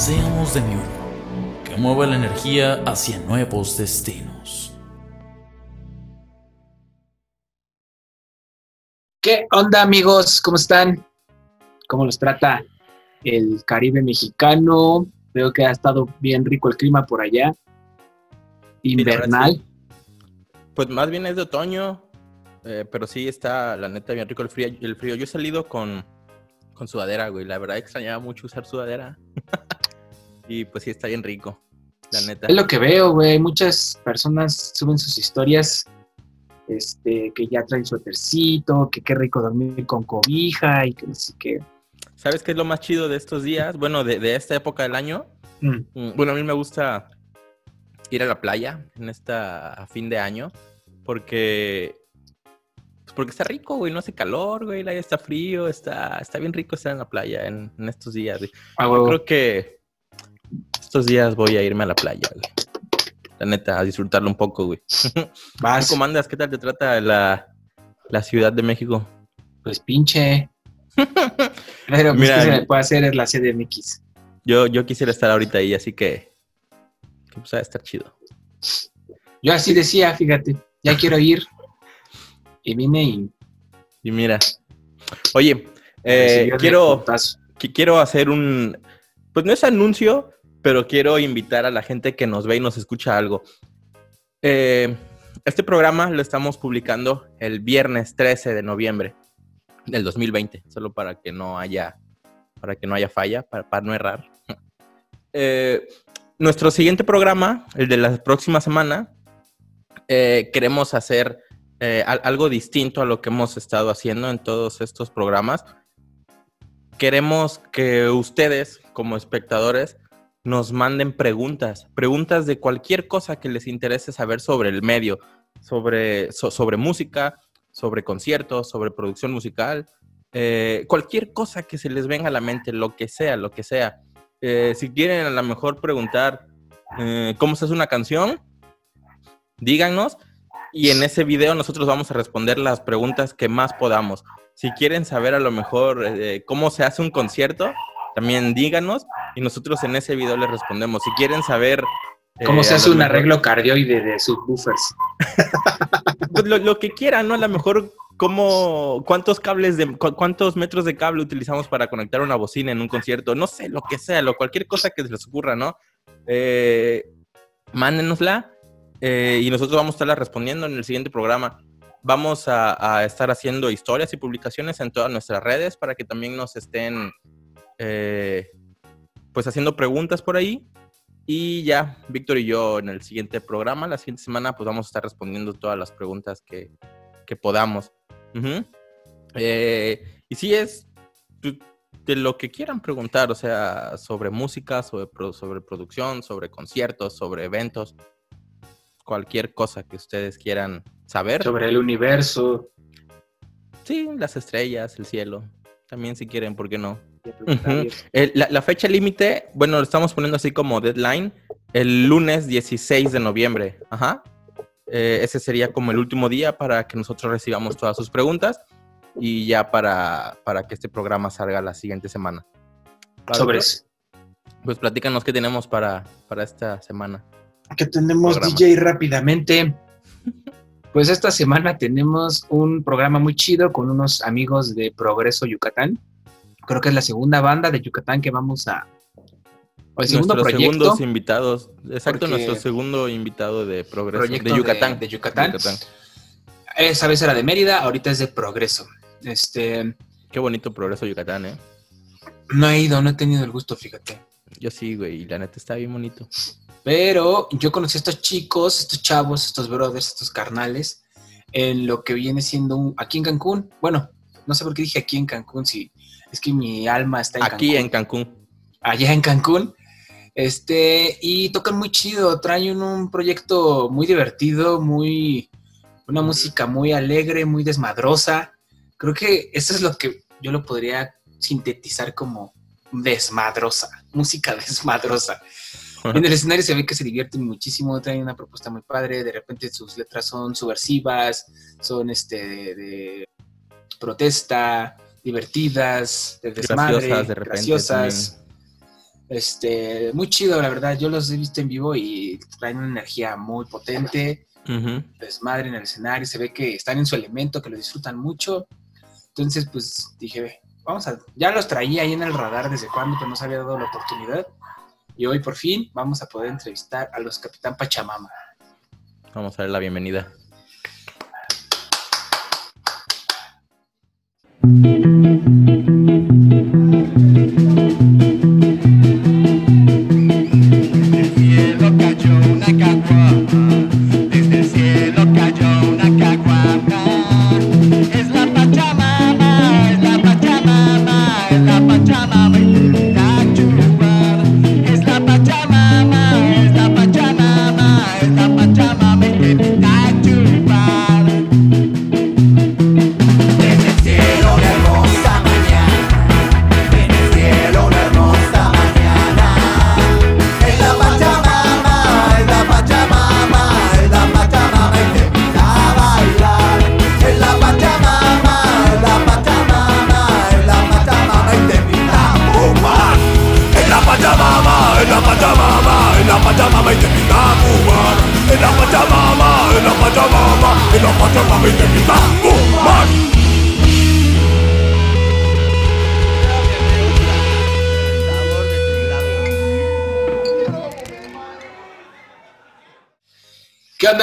Seamos de mi uno, que mueva la energía hacia nuevos destinos. ¿Qué onda amigos? ¿Cómo están? ¿Cómo los trata el Caribe mexicano? Veo que ha estado bien rico el clima por allá. Invernal. Pues más bien es de otoño, eh, pero sí está, la neta, bien rico el frío. El frío. Yo he salido con, con sudadera, güey. La verdad extrañaba mucho usar sudadera. y pues sí está bien rico, la neta. Es lo que veo, güey. Muchas personas suben sus historias este, que ya traen suétercito, que qué rico dormir con cobija y que no sé qué. ¿Sabes qué es lo más chido de estos días? Bueno, de, de esta época del año. Mm. Mm, Bueno, a mí me gusta ir a la playa en esta a fin de año porque pues porque está rico, güey, no hace calor, güey, el aire está frío, está está bien rico estar en la playa en, en estos días. güey. Ah, Yo creo que estos días voy a irme a la playa, güey. La neta, a disfrutarlo un poco, güey. Vas, ¿Cómo andas? ¿Qué tal te trata la, la Ciudad de México? pues pinche. Pero pues, Mira, ¿qué se le puede hacer es la CDMX. Yo, yo quisiera estar ahorita ahí, así que, que pues, va a estar chido. Yo así decía, fíjate, ya quiero ir. Y vine y Y mira, oye, eh, quiero, quiero hacer un, pues no es anuncio, pero quiero invitar a la gente que nos ve y nos escucha algo. Eh, este programa lo estamos publicando el viernes 13 de noviembre del 2020, solo para que no haya, para que no haya falla, para, para no errar. Eh, nuestro siguiente programa, el de la próxima semana, eh, queremos hacer al- algo distinto a lo que hemos estado haciendo en todos estos programas queremos que ustedes, como espectadores, nos manden preguntas, preguntas de cualquier cosa que les interese saber sobre el medio, sobre, so- sobre música, sobre conciertos, sobre producción musical, eh, cualquier cosa que se les venga a la mente, lo que sea, lo que sea. Eh, si quieren a lo mejor preguntar eh, cómo se hace una canción, díganos y en ese video nosotros vamos a responder las preguntas que más podamos. Si quieren saber a lo mejor cómo se hace un concierto, también díganos y nosotros en ese video les respondemos. Si quieren saber... eh, ¿Cómo se a hace un mejor- arreglo cardioide de subwoofers? pues, lo, lo que quieran, ¿no? A lo mejor cómo, cuántos cables de, cu- cuántos metros de cable utilizamos para conectar una bocina en un concierto, no sé, lo que sea, lo, cualquier cosa que se les ocurra, ¿no? Eh, mándenosla eh, y nosotros vamos a estarla respondiendo en el siguiente programa. Vamos a, a estar haciendo historias y publicaciones en todas nuestras redes para que también nos estén eh, pues haciendo preguntas por ahí. Y ya, Víctor y yo en el siguiente programa, la siguiente semana, pues vamos a estar respondiendo todas las preguntas que, que podamos. Eh, y sí es pues, de lo que quieran preguntar, o sea, sobre música, sobre, sobre producción, sobre conciertos, sobre eventos, cualquier cosa que ustedes quieran saber. Sobre el universo. Sí, las estrellas, el cielo. También si quieren, ¿por qué no? La, la fecha límite, bueno, lo estamos poniendo así como deadline, el lunes 16 de noviembre. Ajá. Eh, ese sería como el último día para que nosotros recibamos todas sus preguntas y ya para, para que este programa salga la siguiente semana. ¿Va, Sobre eso. Pues platícanos qué tenemos para, para esta semana. que tenemos Programa. DJ rápidamente. Pues esta semana tenemos un programa muy chido con unos amigos de Progreso Yucatán. Creo que es la segunda banda de Yucatán que vamos a... O el segundo Nuestros proyecto. segundos invitados. Exacto, Porque- nuestro segundo invitado de Progreso. Proyecto de Yucatán. de- de Yucatán. Esa vez era de Mérida, ahorita es de Progreso. Este, Qué bonito Progreso Yucatán, ¿eh? no he ido, no he tenido el gusto, fíjate. Yo sí, güey, y la neta está bien bonito. Pero yo conocí a estos chicos, estos chavos, estos brothers, estos carnales, en lo que viene siendo un, aquí en Cancún. Bueno, no sé por qué dije aquí en Cancún, si es que mi alma está en Aquí Cancún. en Cancún. Allá en Cancún. Este, y tocan muy chido, traen un proyecto muy divertido, muy, una música muy alegre, muy desmadrosa. Creo que eso es lo que yo lo podría sintetizar como desmadrosa, música desmadrosa. En el escenario se ve que se divierten muchísimo, traen una propuesta muy padre, de repente sus letras son subversivas, son este de, protesta, divertidas, de desmadre, graciosas, graciosas. Este, muy chido, la verdad. Yo los he visto en vivo y traen una energía muy potente. Desmadre en el escenario, se ve que están en su elemento, que lo disfrutan mucho. Entonces, pues dije, vamos a. Ya los traía ahí en el radar desde cuando, pero no se había dado la oportunidad. Y hoy por fin vamos a poder entrevistar a los Capitán Pachamama. Vamos a dar la bienvenida. thank you.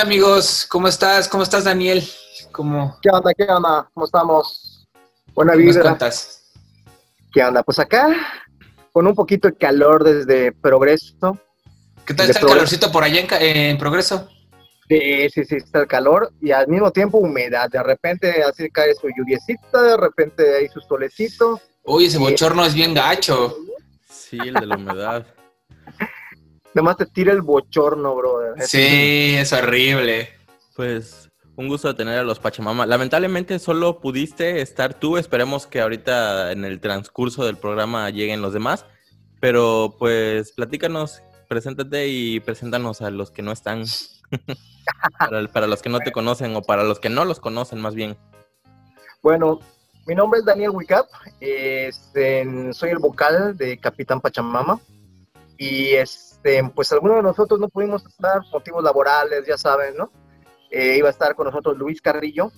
Amigos? ¿Cómo estás? ¿Cómo estás, Daniel? ¿Cómo... ¿Qué onda? ¿Qué onda? ¿Cómo estamos? Buena vida. cuentas? ¿Qué onda? Pues acá, con un poquito de calor desde Progreso. ¿Qué tal está el calorcito por allá en, Progreso? Sí, sí, sí, está el calor y al mismo tiempo humedad. De repente así cae su lluviecita, de repente hay su solecito. Uy, ese bochorno es bien gacho. Sí, el de la humedad. Además te tira el bochorno, brother. Sí, es horrible. Pues un gusto de tener a los Pachamama. Lamentablemente solo pudiste estar tú. Esperemos que ahorita en el transcurso del programa lleguen los demás. Pero pues platícanos, preséntate y preséntanos a los que no están. para, los que no te conocen o para los que no los conocen más bien. Bueno, mi nombre es Daniel Wicap. Este, soy el vocal de Capitán Pachamama. Y es este, pues algunos de nosotros no pudimos estar, motivos laborales, ya saben, ¿no? Eh, iba a estar con nosotros Luis Carrillo,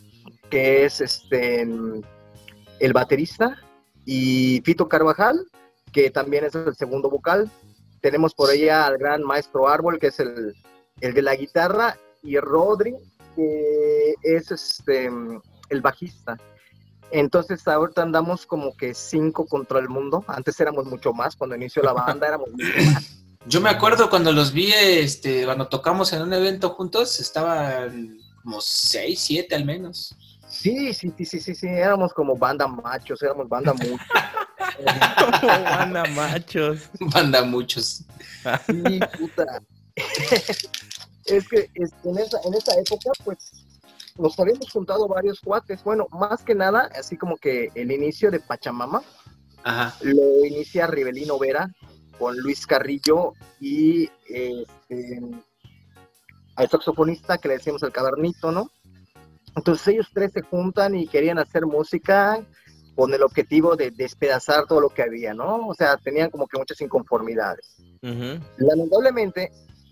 que es este, el baterista, y Fito Carvajal, que también es el segundo vocal. Tenemos por allá al gran maestro Árbol, que es el, el de la guitarra, y Rodri, que es este, el bajista. Entonces ahorita andamos como que cinco contra el mundo. Antes éramos mucho más, cuando inició la banda éramos mucho más. Yo me acuerdo cuando los vi, este, cuando tocamos en un evento juntos, estaban como seis, siete al menos. Sí, sí, sí, sí, sí, sí, éramos como banda machos, éramos banda muchos. banda machos. Banda muchos. Sí, puta. es que en, esa, en esa época, pues, nos habíamos juntado varios cuates. Bueno, más que nada, así como que el inicio de Pachamama, Ajá. lo inicia Rivelino Vera, con Luis Carrillo y este, al saxofonista que le decimos el cabernito, ¿no? Entonces ellos tres se juntan y querían hacer música con el objetivo de despedazar todo lo que había, ¿no? O sea, tenían como que muchas inconformidades. Lamentablemente,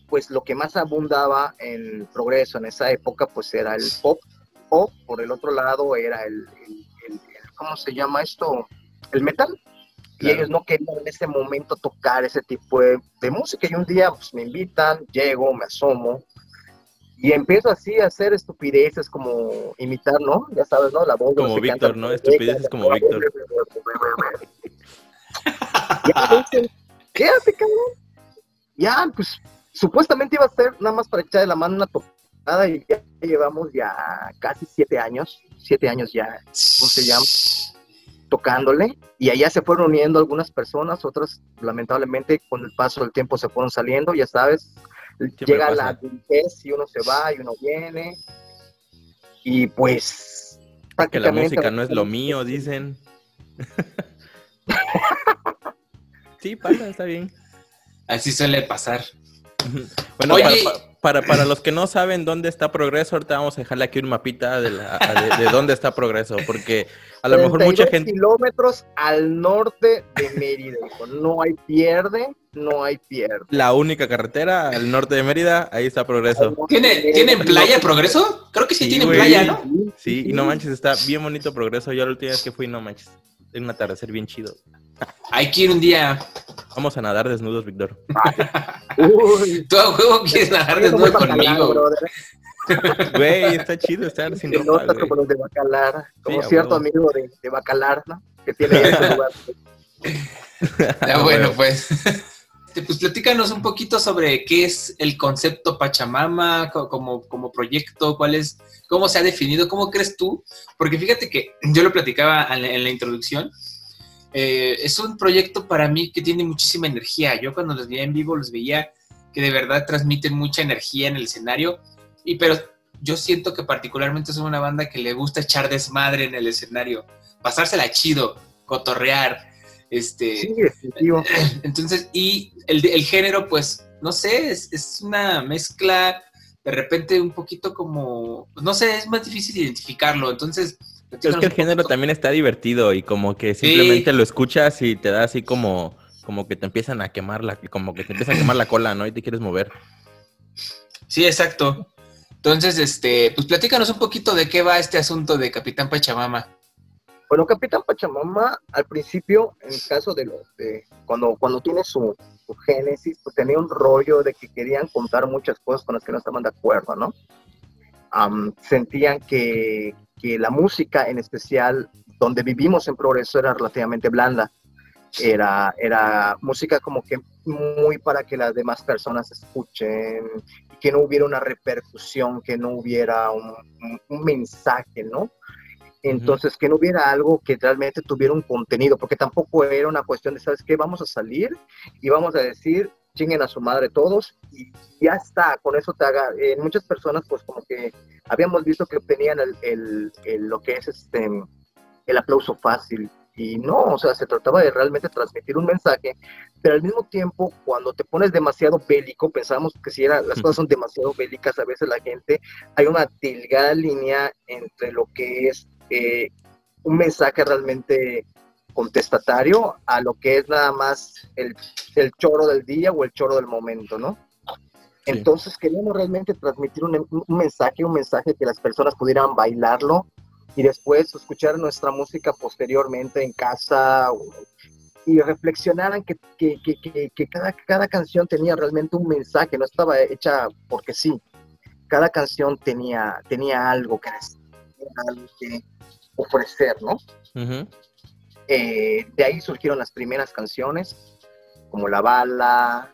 pues lo que más abundaba en progreso en esa época, pues era el pop, o por el otro lado era el ¿cómo se llama esto? El metal y ellos no querían en ese momento tocar ese tipo de, música. Y un día pues, me invitan, llego, me asomo y empiezo así a hacer estupideces como imitar, ¿no? Ya sabes, ¿no? La voz. Como Víctor, ¿no? Estupideces como Víctor. ya me dicen, quédate, cabrón. Ya, pues supuestamente iba a ser nada más para echarle la mano una tocada y ya llevamos ya casi siete años, siete años ya, ¿cómo se llama? tocándole y allá se fueron uniendo algunas personas, otras lamentablemente con el paso del tiempo se fueron saliendo, ya sabes, llega la adultez y uno se va y uno viene y pues que la música no es lo mío, dicen. sí, pasa, está bien. Así suele pasar. Bueno, para, para, los que no saben dónde está Progreso, ahorita vamos a dejarle aquí un mapita de, de, dónde está Progreso, porque a lo mejor mucha gente... kilómetros al norte de Mérida, no hay pierde, no hay pierde. La única carretera al norte de Mérida, ahí está Progreso. ¿Tiene, ¿Tienen playa Progreso? Creo que sí, tiene playa, ¿no? Sí, y no manches, está bien bonito Progreso. Yo la última vez que fui, no manches, es un atardecer bien chido. Hay que ir un día. Vamos a nadar desnudos, Víctor. Uy. Tú a juego quieres nadar desnudo conmigo. Güey, está chido estar sin ropa. No como los de Bacalar, como cierto amigo de, de, Bacalar, ¿no? Que tiene ese lugar. Ya bueno, pues. Pues platícanos un poquito sobre qué es el concepto Pachamama como, como proyecto, cuál es, cómo se ha definido, cómo crees tú, porque fíjate que yo lo platicaba en la introducción, eh, es un proyecto para mí que tiene muchísima energía. Yo cuando los veía en vivo los veía que de verdad transmiten mucha energía en el escenario. Y pero yo siento que particularmente son una banda que le gusta echar desmadre en el escenario, pasársela chido, cotorrear. Este, sí, entonces, y el, el, género, pues, no sé, es, es, una mezcla de repente un poquito como, no sé, es más difícil identificarlo. Entonces, es que el género también está divertido y como que simplemente lo escuchas y te da así como, como que te empiezan a quemar la, como que te empieza a quemar la cola, ¿no? Y te quieres mover. Sí, exacto. Entonces, este, pues platícanos un poquito de qué va este asunto de Capitán Pachamama. Bueno, Capitán Pachamama, al principio, en el caso de los de cuando, cuando tiene su, génesis, pues tenía un rollo de que querían contar muchas cosas con las que no estaban de acuerdo, ¿no? sentían que, que la música en especial donde vivimos en Progreso era relativamente blanda. Era, era música como que muy para que las demás personas escuchen, que no hubiera una repercusión, que no hubiera un, mensaje, ¿no? Entonces, que no hubiera algo que realmente tuviera un contenido, porque tampoco era una cuestión de, ¿sabes qué? Vamos a salir y vamos a decir, chinguen a su madre todos y ya está, con eso te haga. Eh, muchas personas, pues como que habíamos visto que obtenían el, lo que es este, el aplauso fácil. Y no, o sea, se trataba de realmente transmitir un mensaje, pero al mismo tiempo, cuando te pones demasiado bélico, pensamos que si era, las cosas son demasiado bélicas, a veces la gente, hay una delgada línea entre lo que es eh, un mensaje realmente contestatario a lo que es nada más el, el choro del día o el choro del momento, ¿no? Entonces queríamos realmente transmitir un, un, mensaje, un mensaje que las personas pudieran bailarlo y después escuchar nuestra música posteriormente en casa y reflexionaran que, que, que, que, cada, cada canción tenía realmente un mensaje, no estaba hecha porque sí. Cada canción tenía, tenía algo que algo que ofrecer, ¿no? Eh, de ahí surgieron las primeras canciones, como La Bala,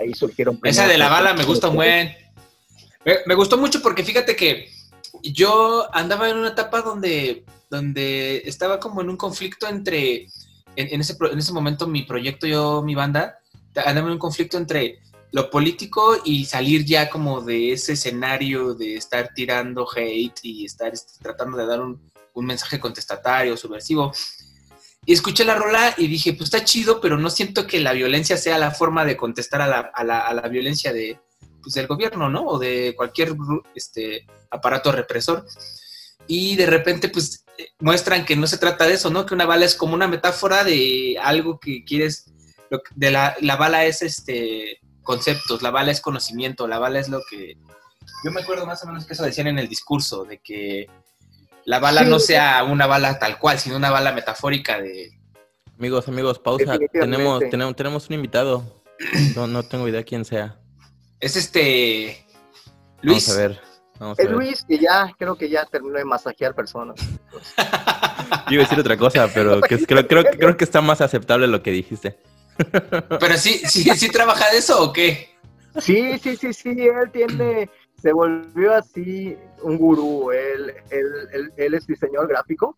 ahí surgieron... Esa de La Bala me gusta un buen. Me, gustó mucho porque fíjate que yo andaba en una etapa donde, donde estaba como en un conflicto entre, en, ese, en ese momento mi proyecto, yo, mi banda, andaba en un conflicto entre lo político y salir ya como de ese escenario de estar tirando hate y estar este, tratando de dar un, un mensaje contestatario, subversivo. Y escuché la rola y dije, pues está chido, pero no siento que la violencia sea la forma de contestar a la, a la, a la violencia de, pues, del gobierno, ¿no? O de cualquier este, aparato represor. Y de repente, pues, eh, muestran que no se trata de eso, ¿no? Que una bala es como una metáfora de algo que quieres, de la, la bala es este conceptos, la bala es conocimiento, la bala es lo que... Yo me acuerdo más o menos que eso decían en el discurso, de que la bala no sea una bala tal cual, sino una bala metafórica de... Amigos, amigos, pausa. Tenemos, tenemos, tenemos un invitado. No, no tengo idea quién sea. Es este... Luis. Vamos a ver. Vamos a es Luis que ya, creo que ya terminó de masajear personas. Yo iba a decir otra cosa, pero que, creo, creo, creo que está más aceptable lo que dijiste. Pero sí, sí, sí trabaja de eso o qué? Sí, sí, sí, sí, él tiene, se volvió así un gurú. Él, él, él, es diseñador gráfico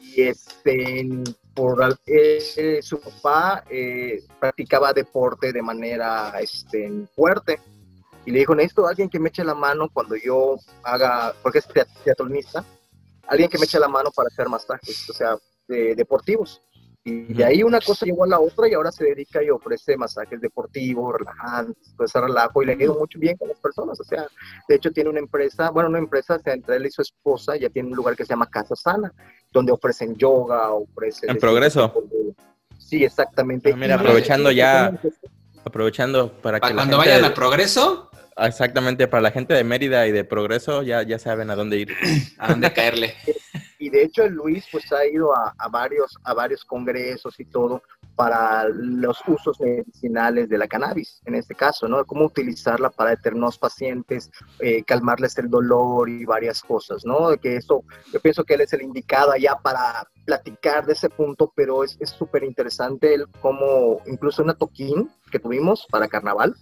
y este, por eh, su papá eh, practicaba deporte de manera este, fuerte y le dijo, necesito alguien que me eche la mano cuando yo haga, porque es teatronista, alguien que me eche la mano para hacer masajes, o sea, deportivos. Y de ahí una cosa llegó a la otra y ahora se dedica y ofrece masajes deportivos, relajantes, todo ese relajo y le ha ido mucho bien con las personas. O sea, de hecho tiene una empresa, bueno, una empresa, entre él y su esposa, ya tiene un lugar que se llama Casa Sana, donde ofrecen yoga, ofrecen... En progreso. Sí, exactamente. Ah, mira, aprovechando ya, aprovechando para, que... Cuando vayan a progreso, Exactamente, para la gente de Mérida y de Progreso ya, ya saben a dónde ir. a dónde caerle. Y de hecho Luis pues ha ido a, varios, a varios congresos y todo para los usos medicinales de la cannabis, en este caso, ¿no? Cómo utilizarla para determinados pacientes, eh, calmarles el dolor y varias cosas, ¿no? Que eso, yo pienso que él es el indicado allá para platicar de ese punto, pero es súper interesante el cómo, incluso una toquín que tuvimos para carnaval,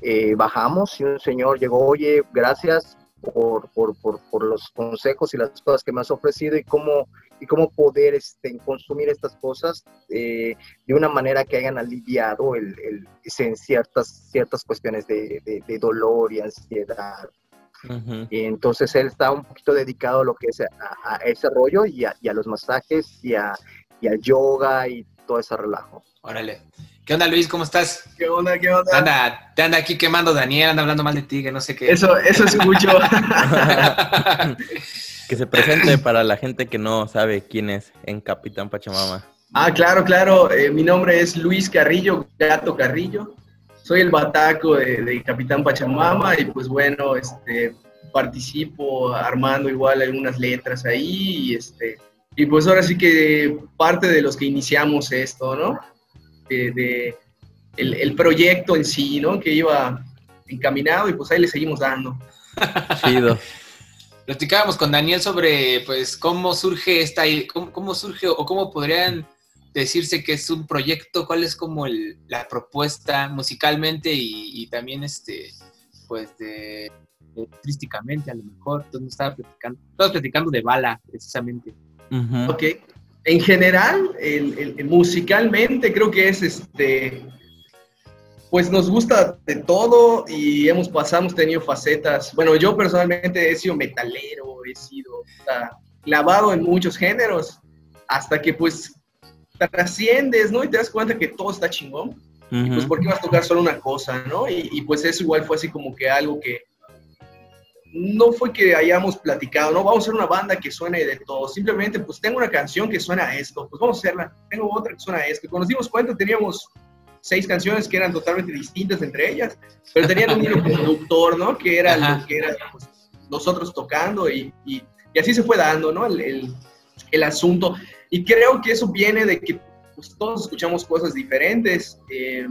eh, bajamos y un señor llegó, oye, gracias por, por, por, por, los consejos y las cosas que me has ofrecido y cómo, y cómo poder este, consumir estas cosas eh, de una manera que hayan aliviado el, el, en ciertas, ciertas cuestiones de, de, dolor y ansiedad. y entonces él está un poquito dedicado a lo que es a, ese rollo y a, y a los masajes y, a, y al yoga y todo ese relajo. Órale. ¿Qué onda, Luis? ¿Cómo estás? ¿Qué onda? ¿Qué onda? Anda, te anda aquí quemando Daniel, anda hablando mal de ti, que no sé qué. Eso, eso escucho. que se presente para la gente que no sabe quién es en Capitán Pachamama. Ah, claro, claro. Eh, mi nombre es Luis Carrillo, Gato Carrillo. Soy el bataco de, Capitán Pachamama y pues bueno, este, participo armando igual algunas letras ahí y este y pues ahora sí que parte de los que iniciamos esto, ¿no? De, el, proyecto en sí, ¿no? Que iba encaminado y pues ahí le seguimos dando. Chido. Platicábamos con Daniel sobre, pues, cómo surge esta, cómo, cómo surge o cómo podrían decirse que es un proyecto, cuál es como la propuesta musicalmente y, también, este, pues, de, artísticamente a lo mejor. Entonces, estaba platicando, estaba platicando de Bala, precisamente. Ok en general, el, musicalmente creo que es este, pues nos gusta de todo y hemos pasado, hemos tenido facetas. Bueno, yo personalmente he sido metalero, he sido clavado en muchos géneros, hasta que pues trasciendes, ¿no? Y te das cuenta que todo está chingón. pues, ¿por qué vas a tocar solo una cosa, no? Y, y, pues eso igual fue así como que algo que, no fue que hayamos platicado, no, vamos a hacer una banda que suene de todo, simplemente pues tengo una canción que suena a esto, pues vamos a hacerla, tengo otra que suena a esto. Cuando nos dimos cuenta teníamos seis canciones que eran totalmente distintas entre ellas, pero tenían un hilo conductor, ¿no? Que era lo que era pues, nosotros tocando y, y, así se fue dando, ¿no? El, el, asunto. Y creo que eso viene de que pues, todos escuchamos cosas diferentes eh,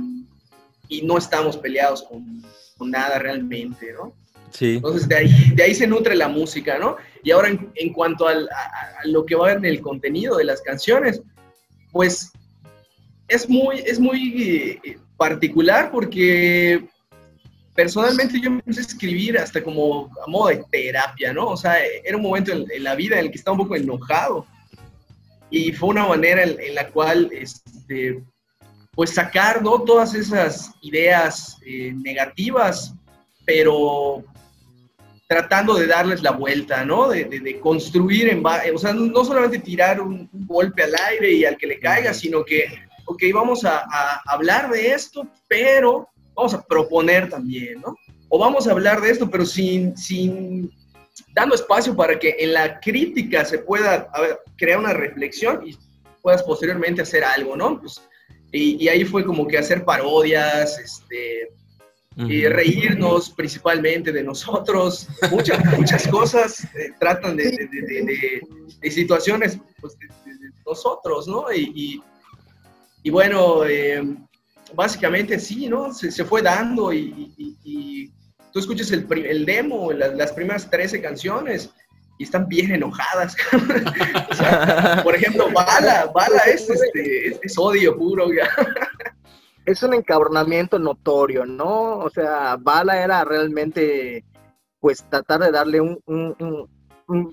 y no estamos peleados con, con nada realmente, ¿no? Entonces de ahí, de ahí se nutre la música, ¿no? Y ahora en, cuanto a, lo que va en el contenido de las canciones, pues es muy, es muy eh, particular porque personalmente yo empecé a escribir hasta como a modo de terapia, ¿no? O sea, era un momento en, la vida en el que estaba un poco enojado y fue una manera en, la cual, este, pues sacar, ¿no? Todas esas ideas eh, negativas, pero tratando de darles la vuelta, ¿no? De, construir, en, o sea, no solamente tirar un, golpe al aire y al que le caiga, sino que, ok, vamos a, hablar de esto, pero vamos a proponer también, ¿no? O vamos a hablar de esto, pero sin, sin dando espacio para que en la crítica se pueda crear una reflexión y puedas posteriormente hacer algo, ¿no? Pues, y, y, ahí fue como que hacer parodias, este, y reírnos principalmente de nosotros. Muchas, muchas cosas eh, tratan de, de, de, situaciones pues, de, nosotros, ¿no? Y, y, bueno, eh, básicamente sí, ¿no? Se, se fue dando y, tú escuchas el, el demo, las, primeras 13 canciones y están bien enojadas. por ejemplo, Bala, Bala es, este, es, odio puro. es un encabronamiento notorio, ¿no? O sea, Bala era realmente, pues, tratar de darle un,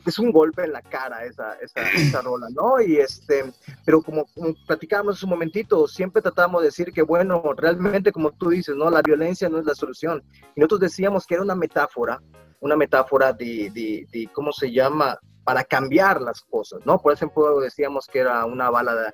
es un golpe en la cara esa, esa, esa rola, ¿no? Y este, pero como, como platicábamos hace un momentito, siempre tratamos de decir que, bueno, realmente como tú dices, ¿no? La violencia no es la solución. Y nosotros decíamos que era una metáfora, una metáfora de, de, de ¿cómo se llama? Para cambiar las cosas, ¿no? Por ejemplo, decíamos que era una bala de,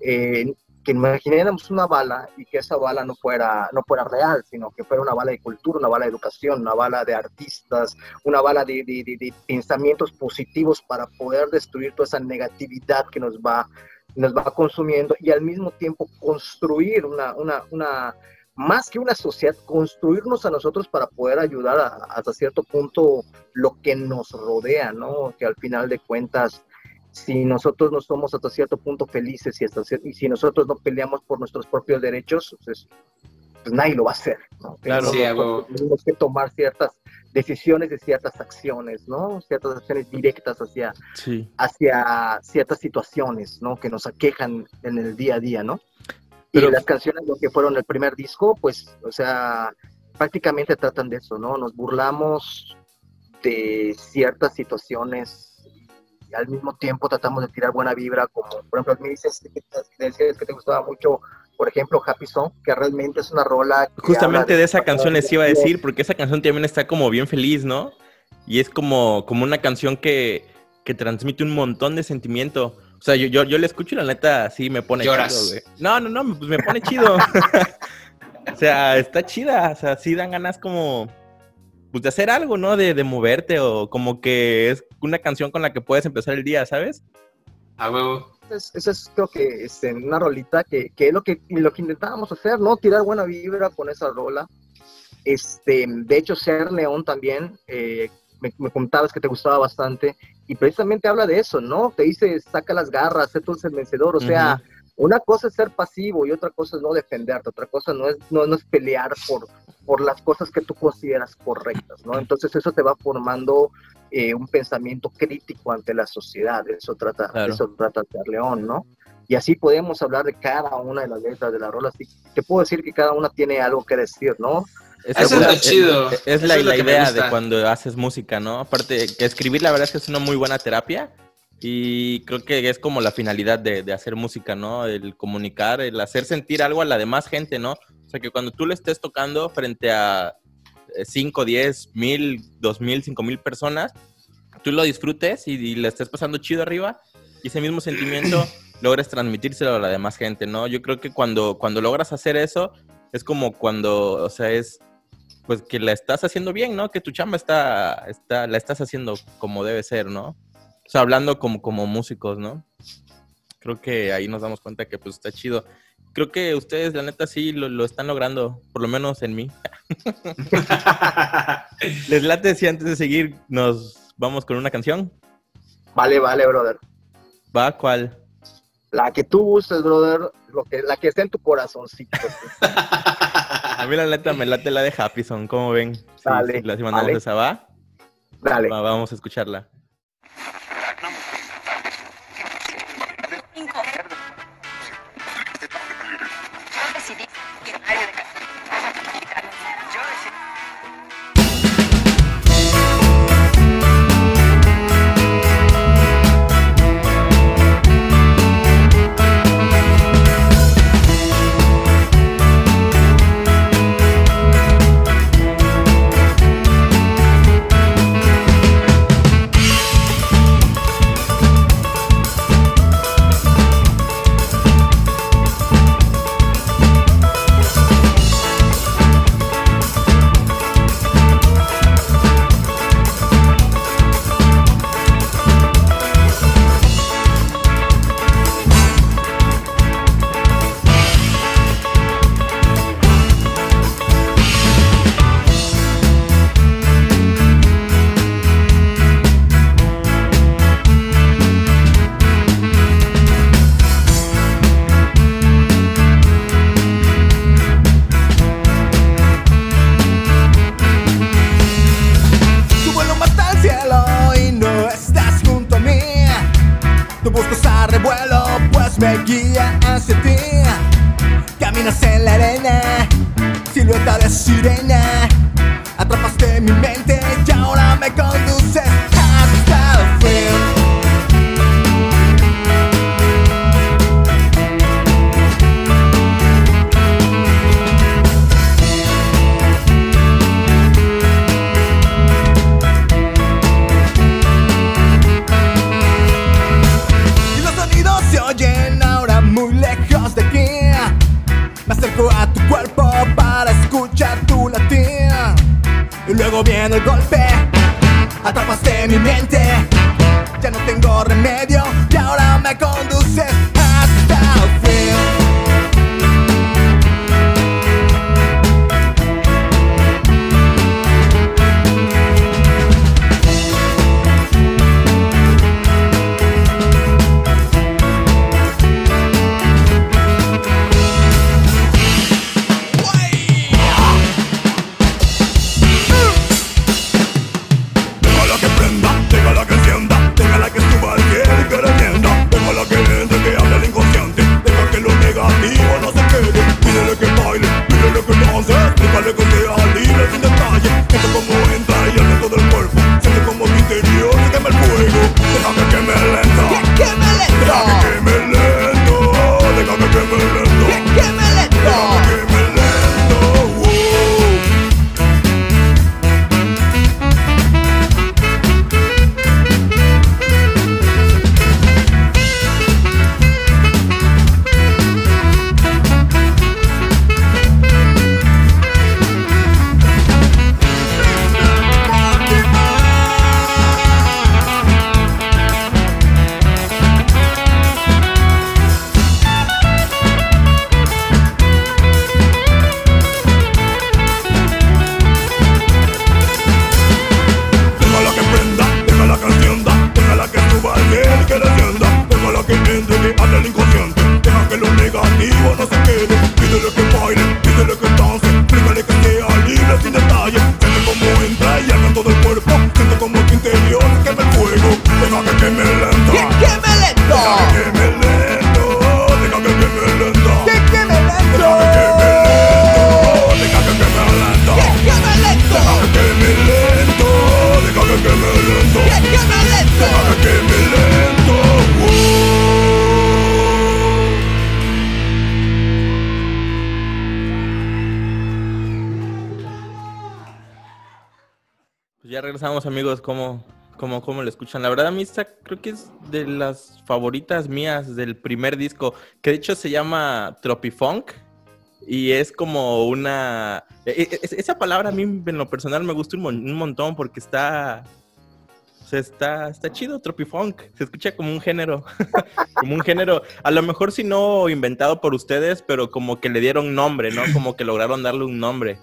eh, que imagináramos una bala y que esa bala no fuera, no fuera real, sino que fuera una bala de cultura, una bala de educación, una bala de artistas, una bala de, de, de, pensamientos positivos para poder destruir toda esa negatividad que nos va, nos va consumiendo y al mismo tiempo construir una, una, una más que una sociedad, construirnos a nosotros para poder ayudar a, hasta cierto punto lo que nos rodea, ¿no? Que al final de cuentas si nosotros no somos hasta cierto punto felices y, hasta, y si nosotros no peleamos por nuestros propios derechos, pues, pues nadie lo va a hacer. ¿no? Claro, sí, tenemos que tomar ciertas decisiones y ciertas acciones, ¿no? Ciertas acciones directas hacia, hacia ciertas situaciones, ¿no? Que nos aquejan en el día a día, ¿no? Pero... Y las canciones, lo que fueron el primer disco, pues, o sea, prácticamente tratan de eso, ¿no? Nos burlamos de ciertas situaciones y al mismo tiempo tratamos de tirar buena vibra, como por ejemplo me dices que, decías que te gustaba mucho, por ejemplo, Happy Song, que realmente es una rola... Justamente de, esa canción les iba a decir, porque esa canción también está como bien feliz, ¿no? Y es como, como una canción que, que transmite un montón de sentimiento. O sea, yo, yo, yo le escucho y la neta sí me pone chido, güey. No, no, no, pues me pone chido. o sea, está chida. O sea, sí dan ganas como pues de hacer algo, ¿no? De, de, moverte o como que es una canción con la que puedes empezar el día, ¿sabes? A huevo. Esa es, creo que es este, una rolita que, que es lo que, lo que intentábamos hacer, ¿no? Tirar buena vibra con esa rola. Este, de hecho, Ser León también, eh, me, me, contabas que te gustaba bastante, y precisamente habla de eso, ¿no? Te dice, saca las garras, sé tú el vencedor, o sea, una cosa es ser pasivo y otra cosa es no defenderte, otra cosa no es, no, no es pelear por, por las cosas que tú consideras correctas, ¿no? Entonces eso te va formando eh, un pensamiento crítico ante la sociedad, eso trata, eso trata de León, ¿no? Y así podemos hablar de cada una de las letras de la rola, así te puedo decir que cada una tiene algo que decir, ¿no? eso es chido. Es, la, la idea de cuando haces música, ¿no? Aparte, que escribir la verdad es que es una muy buena terapia y creo que es como la finalidad de, de, hacer música, ¿no? El comunicar, el hacer sentir algo a la demás gente, ¿no? O sea, que cuando tú le estés tocando frente a 5, 10, 1000, 2000, 5000 personas, tú lo disfrutes y, le estés pasando chido arriba y ese mismo sentimiento logres transmitírselo a la demás gente, ¿no? Yo creo que cuando, cuando logras hacer eso, es como cuando, o sea, es pues que la estás haciendo bien, ¿no? Que tu chamba está, está, la estás haciendo como debe ser, ¿no? O sea, hablando como, como músicos, ¿no? Creo que ahí nos damos cuenta que pues está chido. Creo que ustedes, la neta, sí lo, lo están logrando, por lo menos en mí. ¿Les late si antes de seguir nos vamos con una canción? Vale, vale, brother. ¿Va? ¿Cuál? La que tú gustes, brother, lo que, la que esté en tu corazoncito. A mí la neta me late la de Happy Song, ¿cómo ven? Sí, Dale, la si mandamos esa, ¿va? Dale. Va, vamos a escucharla. a tu cuerpo para escuchar tu latir. Y luego viene el golpe, atrapaste mi mente. Ya no tengo remedio y ahora me conduces Pues ya regresamos, amigos. ¿Cómo, cómo, cómo lo escuchan? La verdad, a mí esta creo que es de las favoritas mías del primer disco, que de hecho se llama Tropifunk. Y es como una... e- e- esa palabra a mí en lo personal me gusta un, mon- un montón porque está... O está, está chido, Tropifunk. Se escucha como un género. como un género, a lo mejor si no inventado por ustedes, pero como que le dieron nombre, ¿no? Como que lograron darle un nombre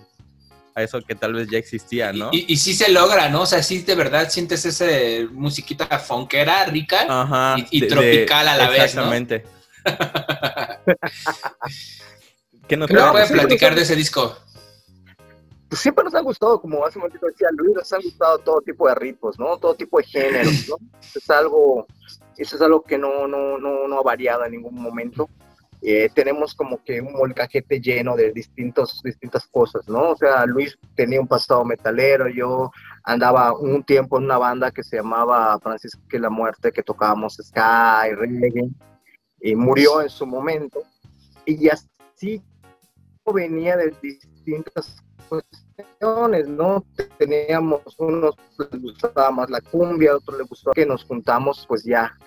a eso que tal vez ya existía, ¿no? Y, y sí se logra, ¿no? O sea, sí de verdad sientes ese musiquita funkera, rica. Ajá. Y- y tropical a la vez, ¿no? Exactamente. ¿Qué nos ¿Qué me pueden puede decir? platicar de ese disco? pues siempre nos han gustado, como hace un momento decía Luis, nos han gustado todo tipo de ritmos, ¿no? Todo tipo de géneros, ¿no? Es algo, eso es algo que no, no, no, no ha variado en ningún momento. Eh, tenemos como que un molcajete lleno de distintos, distintas cosas, ¿no? O sea, Luis tenía un pasado metalero, yo andaba un tiempo en una banda que se llamaba Francisco que la Muerte, que tocábamos ska y reggae, y murió en su momento, y así venía de distintas cuestiones, ¿no? Teníamos unos les gustaba más la cumbia, otros les gustaba que nos juntamos, pues ya.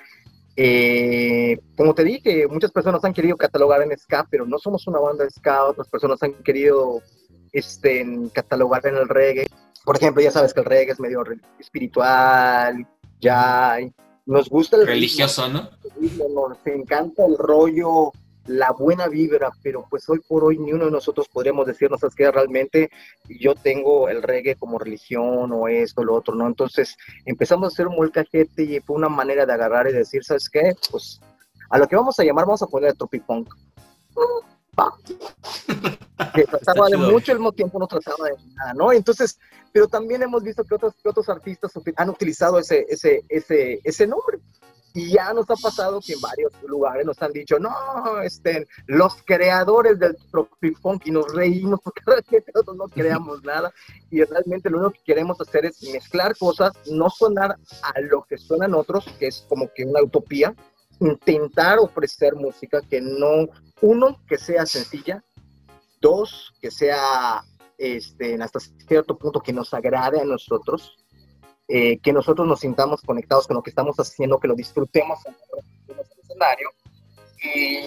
Eh, como te dije, muchas personas han querido catalogar en ska, pero no somos una banda de ska, otras personas han querido este, catalogar en el reggae. Por ejemplo, ya sabes que el reggae es medio espiritual, ya nos gusta el ritmo, Religioso, ¿no? ritmo, nos encanta el rollo, la buena vibra, pero pues hoy por hoy ni uno de nosotros podríamos decirnos es que realmente yo tengo el reggae como religión o esto, lo otro, ¿no? Entonces empezamos a hacer un molcajete y fue una manera de agarrar y decir, ¿sabes qué? Pues a lo que vamos a llamar, vamos a poner tropipunk. Mm, va. Que trataba de mucho al mismo tiempo no trataba de nada, ¿no? Entonces, pero también hemos visto que otros, que otros artistas han utilizado ese, ese, ese, ese nombre. Y ya nos ha pasado que en varios lugares nos han dicho, no, este, los creadores del Tropifunk y nos reímos porque realmente nosotros no creamos nada y realmente lo único que queremos hacer es mezclar cosas, no sonar a lo que suenan otros, que es como que una utopía, intentar ofrecer música que no, uno, que sea sencilla, dos, que sea este, hasta cierto punto que nos agrade a nosotros, eh, que nosotros nos sintamos conectados con lo que estamos haciendo, que lo disfrutemos en el escenario.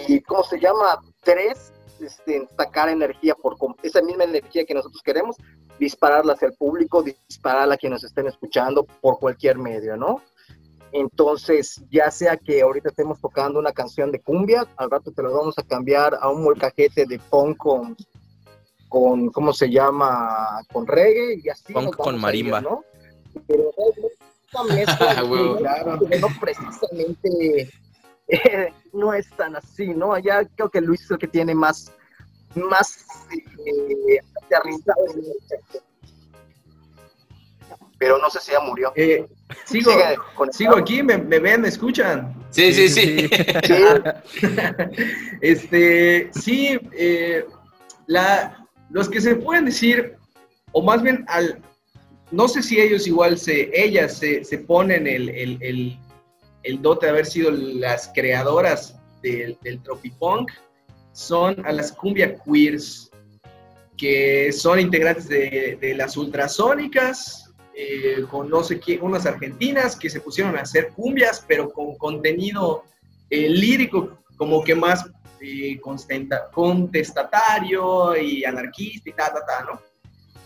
Y, ¿cómo se llama? Tres, este, sacar energía por esa misma energía que nosotros queremos, dispararla hacia el público, dispararla a quienes nos estén escuchando por cualquier medio, ¿no? Entonces, ya sea que ahorita estemos tocando una canción de cumbia, al rato te lo vamos a cambiar a un molcajete de punk con, con ¿cómo se llama? Con reggae y así. Punk con a ir, marimba. ¿no? Pero mezcla que no precisamente eh, no es tan así, ¿no? Allá creo que Luis es el que tiene más, más eh, aterrizado en el. Pero no sé si ya murió. Eh, sigo, sigo aquí, me, me ven, me escuchan. Sí, sí, sí. Sí, este, sí, eh, la, los que se pueden decir, o más bien, al, no sé si ellos igual, se, ellas se, se ponen el, el, el, dote de haber sido las creadoras del, del tropipunk, son a las cumbia queers, que son integrantes de, de las ultrasónicas, eh, con no sé qué, unas argentinas que se pusieron a hacer cumbias, pero con contenido eh, lírico como que más eh, contestatario y anarquista y ta, ta, ta, ¿no?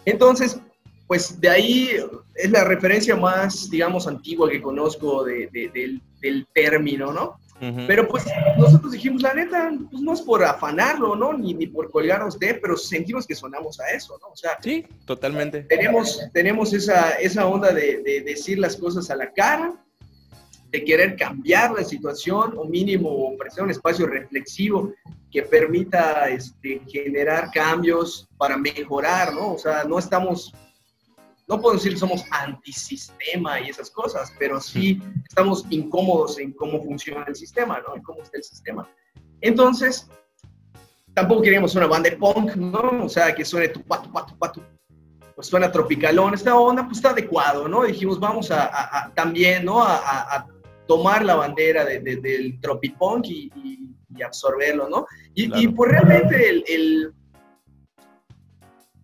Entonces, pues de ahí es la referencia más, digamos, antigua que conozco de- de- del, del término, ¿no? Pero pues nosotros dijimos, la neta, pues no es por afanarlo, ¿no? Ni, ni por colgarnos de, pero sentimos que sonamos a eso, ¿no? O sea, Sí, totalmente. tenemos, tenemos esa, esa onda de, de decir las cosas a la cara, de querer cambiar la situación o mínimo ofrecer un espacio reflexivo que permita este, generar cambios para mejorar, ¿no? O sea, no estamos, no podemos decir que somos antisistema y esas cosas, pero sí estamos incómodos en cómo funciona el sistema, ¿no? En cómo está el sistema. Entonces, tampoco queríamos una banda de punk, ¿no? O sea, que suene tu patu, patu, patu, pues suena tropicalón, esta onda pues está adecuado, ¿no? Dijimos, vamos a, a- a- también, ¿no? A, a- a tomar la bandera de- de- del tropipunk y, y- y absorberlo, ¿no? Y, Claro. y, pues realmente el, el,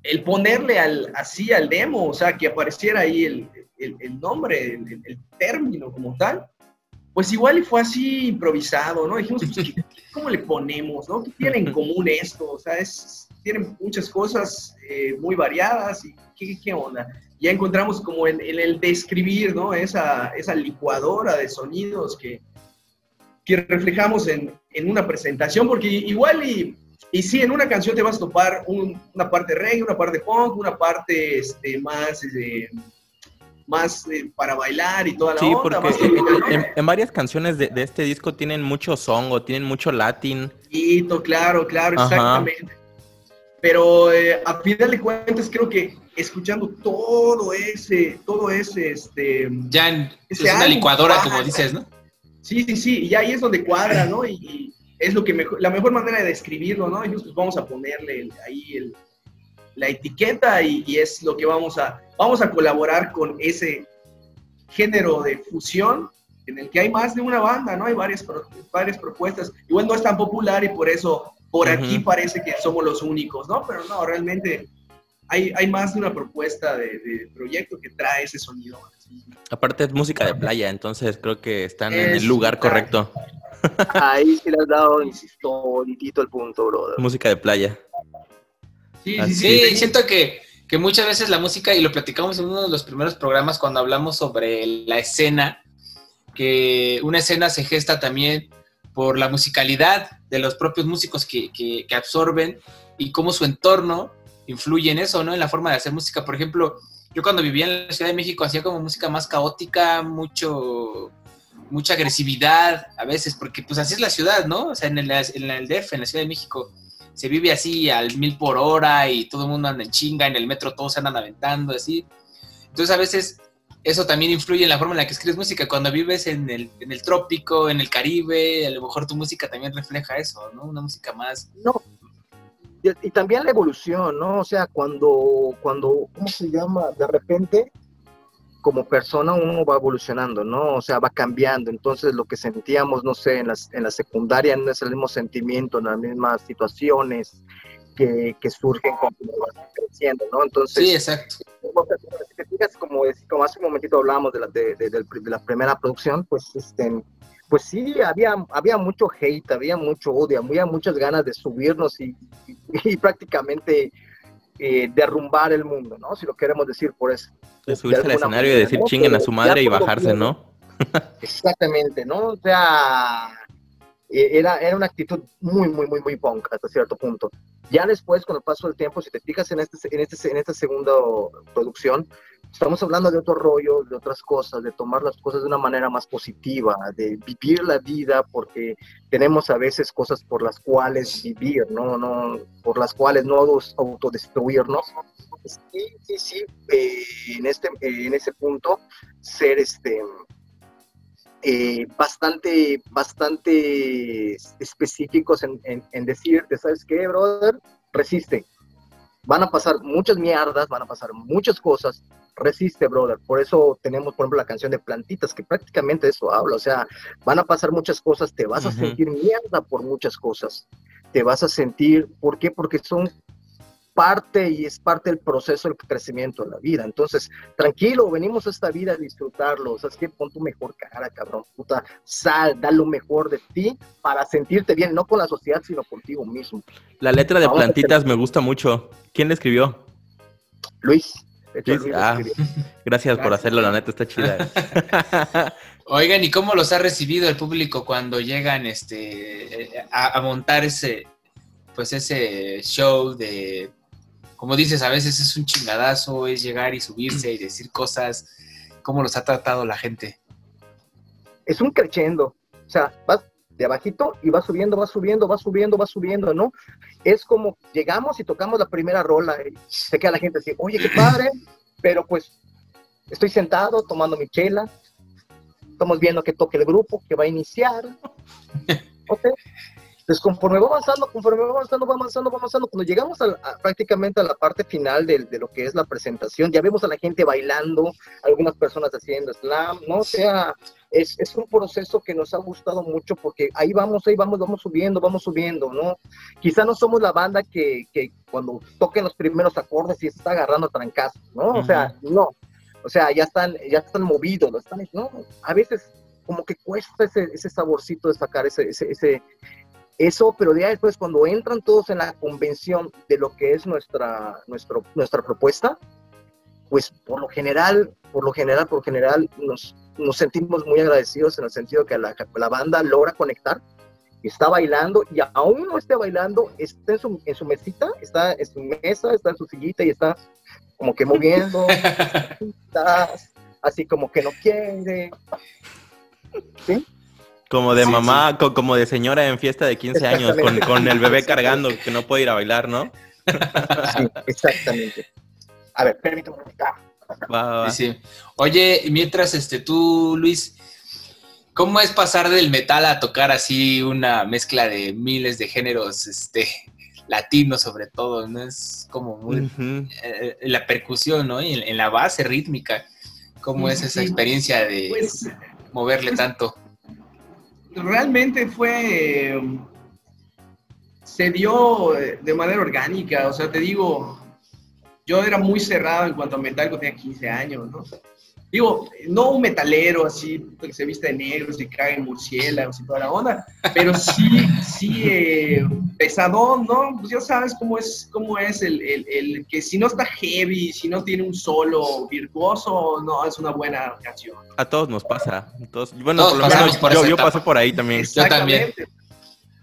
el ponerle al, así al demo, o sea, que apareciera ahí el, el- el nombre, el, el- término como tal, pues igual y fue así improvisado, ¿no? Dijimos, pues, ¿qué- qué- ¿cómo le ponemos, no? ¿Qué tiene en común esto? O sea, es, tienen muchas cosas eh, muy variadas y ¿qué, qué onda? Ya encontramos como en, en el describir, ¿no? Esa, esa licuadora de sonidos que, que reflejamos en, en una presentación, porque igual y, y sí, en una canción te vas a topar un- una parte reggae, una parte punk, una parte este, más, eh, más eh, para bailar y toda la Sí, onda. porque más en, en- en varias canciones de, de este disco tienen mucho songo, tienen mucho latín. Claro, claro, Ajá. exactamente. Pero eh, a final de cuentas creo que escuchando todo ese, todo ese, este, Ya en- es una licuadora, ah, como dices, ¿no? sí, sí, sí, y ahí es donde cuadra, ¿no? Y, y es lo que mejor, la mejor manera de describirlo, ¿no? Y pues vamos a ponerle el- ahí el- la etiqueta y, y es lo que vamos a, vamos a colaborar con ese género de fusión en el que hay más de una banda, ¿no? Hay varias, varias propuestas. Igual no es tan popular y por eso por aquí parece que somos los únicos, ¿no? Pero no, realmente hay, hay más de una propuesta de, de proyecto que trae ese sonido. Aparte es música de playa, entonces creo que están en el lugar correcto. Ahí sí le has dado, insisto, el punto, brother. Música de playa. Sí, Así sí, Sí, sí. siento que, que muchas veces la música, y lo platicamos en uno de los primeros programas cuando hablamos sobre la escena, que una escena se gesta también por la musicalidad de los propios músicos que, que- que absorben y cómo su entorno influye en eso, ¿no? En la forma de hacer música. Por ejemplo, yo cuando vivía en la Ciudad de México hacía como música más caótica, mucho mucha agresividad a veces, porque pues así es la ciudad, ¿no? O sea, en el, en el DF, en la Ciudad de México, se vive así al mil por hora y todo el mundo anda en chinga, en el metro todos se andan aventando, así. Entonces a veces eso también influye en la forma en la que escribes música. Cuando vives en el, en el trópico, en el Caribe, a lo mejor tu música también refleja eso, ¿no? Una música más... No. Y, y también la evolución, ¿no? O sea, cuando, cuando, ¿cómo se llama? De repente, como persona uno va evolucionando, ¿no? O sea, va cambiando. Entonces, lo que sentíamos, no sé, en, las, en la secundaria no es el mismo sentimiento, en las mismas situaciones que, que surgen cuando vas creciendo, ¿no? Entonces, Sí, exacto. si te fijas, como, como hace un momentito hablábamos de la, de, de- pri- de la primera producción, pues, este, pues sí, había, había mucho hate, había mucho odio, había muchas ganas de subirnos y, y- y prácticamente eh, derrumbar el mundo, ¿no? Si lo queremos decir por eso. De subirse al escenario y decir ¿no? chinguen a su madre y bajarse. ¿no? Exactamente, ¿no? O sea, eh, era, era una actitud muy, muy, muy, muy punk hasta cierto punto. Ya después, con el paso del tiempo, si te fijas en, este, en, este, en esta segunda producción, estamos hablando de otro rollo, de otras cosas, de tomar las cosas de una manera más positiva, de vivir la vida, porque tenemos a veces cosas por las cuales vivir, no, no, por las cuales no autodestruirnos. Sí, sí, sí, eh, en, este, en ese punto, ser este eh, bastante, bastante específicos en decirte, ¿sabes qué, brother? Resiste. Van a pasar muchas mierdas, van a pasar muchas cosas. Resiste, brother. Por eso tenemos, por ejemplo, la canción de Plantitas, que prácticamente eso habla. O sea, van a pasar muchas cosas, te vas a sentir mierda por muchas cosas. Te vas a sentir, ¿por qué? Porque son parte y es parte del proceso del crecimiento de la vida. Entonces, tranquilo, venimos a esta vida a disfrutarlo. ¿Sabes qué? Pon tu mejor cara, cabrón. Puta, sal, da lo mejor de ti para sentirte bien, no con la sociedad, sino contigo mismo. La letra de Vamos plantitas me gusta mucho. ¿Quién la escribió? Luis. Hecho, ah. Gracias por hacerlo, la neta está chida. Oigan, ¿y cómo los ha recibido el público cuando llegan este, a, a montar ese, pues ese show de, como dices, a veces es un chingadazo, es llegar y subirse y decir cosas, ¿cómo los ha tratado la gente? es un crescendo. O sea, vas de abajito y vas subiendo, vas subiendo, vas subiendo, vas subiendo, ¿no? Es como llegamos y tocamos la primera rola y se queda la gente así, oye, qué padre, pero pues estoy sentado tomando mi chela, estamos viendo que toque el grupo, que va a iniciar. Entonces, conforme va avanzando, conforme va avanzando, va avanzando, va avanzando, cuando llegamos a, a- prácticamente a la parte final de, de lo que es la presentación, ya vemos a la gente bailando, algunas personas haciendo slam, ¿no? O sea, es, es un proceso que nos ha gustado mucho porque ahí vamos, ahí vamos, vamos subiendo, vamos subiendo, ¿no? Quizá no somos la banda que, que cuando toquen los primeros acordes y está agarrando trancazos, ¿no? O sea, no. O sea, ya están, ya están movidos, lo están, ¿no? A veces como que cuesta ese, ese saborcito de sacar ese, ese, ese- eso, pero ya después cuando entran todos en la convención de lo que es nuestra, nuestro, nuestra propuesta, pues por lo general, por lo general, por lo general, nos, nos sentimos muy agradecidos en el sentido que la, la banda logra conectar, está bailando y aún no esté bailando, está en su, en su mesita, está en su mesa, está en su sillita y está como que moviendo, está así como que no quiere. ¿Sí? Como de mamá, co- como de señora en fiesta de 15 años, con, con el bebé cargando, que no puede ir a bailar, ¿no? Sí, exactamente. A ver, permítame. un momentito. Va, va, va. Sí, sí. Oye, y mientras este, tú, Luis, ¿cómo es pasar del metal a tocar así una mezcla de miles de géneros este, latinos sobre todo? ¿no? Es como muy... Eh, la percusión, ¿no? Y en, en la base rítmica, ¿cómo es esa Sí. experiencia de Pues moverle tanto? Realmente fue. Se dio de manera orgánica, o sea, te digo, yo era muy cerrado en cuanto a metal cuando tenía 15 años, ¿no? Digo, no un metalero así que se viste de negro, se cae en murciélagos y toda la onda, pero sí, sí, eh, pesadón, ¿no? Pues ya sabes cómo es, cómo es el, el- el que si no está heavy, si no tiene un solo virtuoso, no es una buena canción. A todos nos pasa. Todos- bueno, Todos por lo pasamos menos por yo, yo pasé por ahí también. Yo también.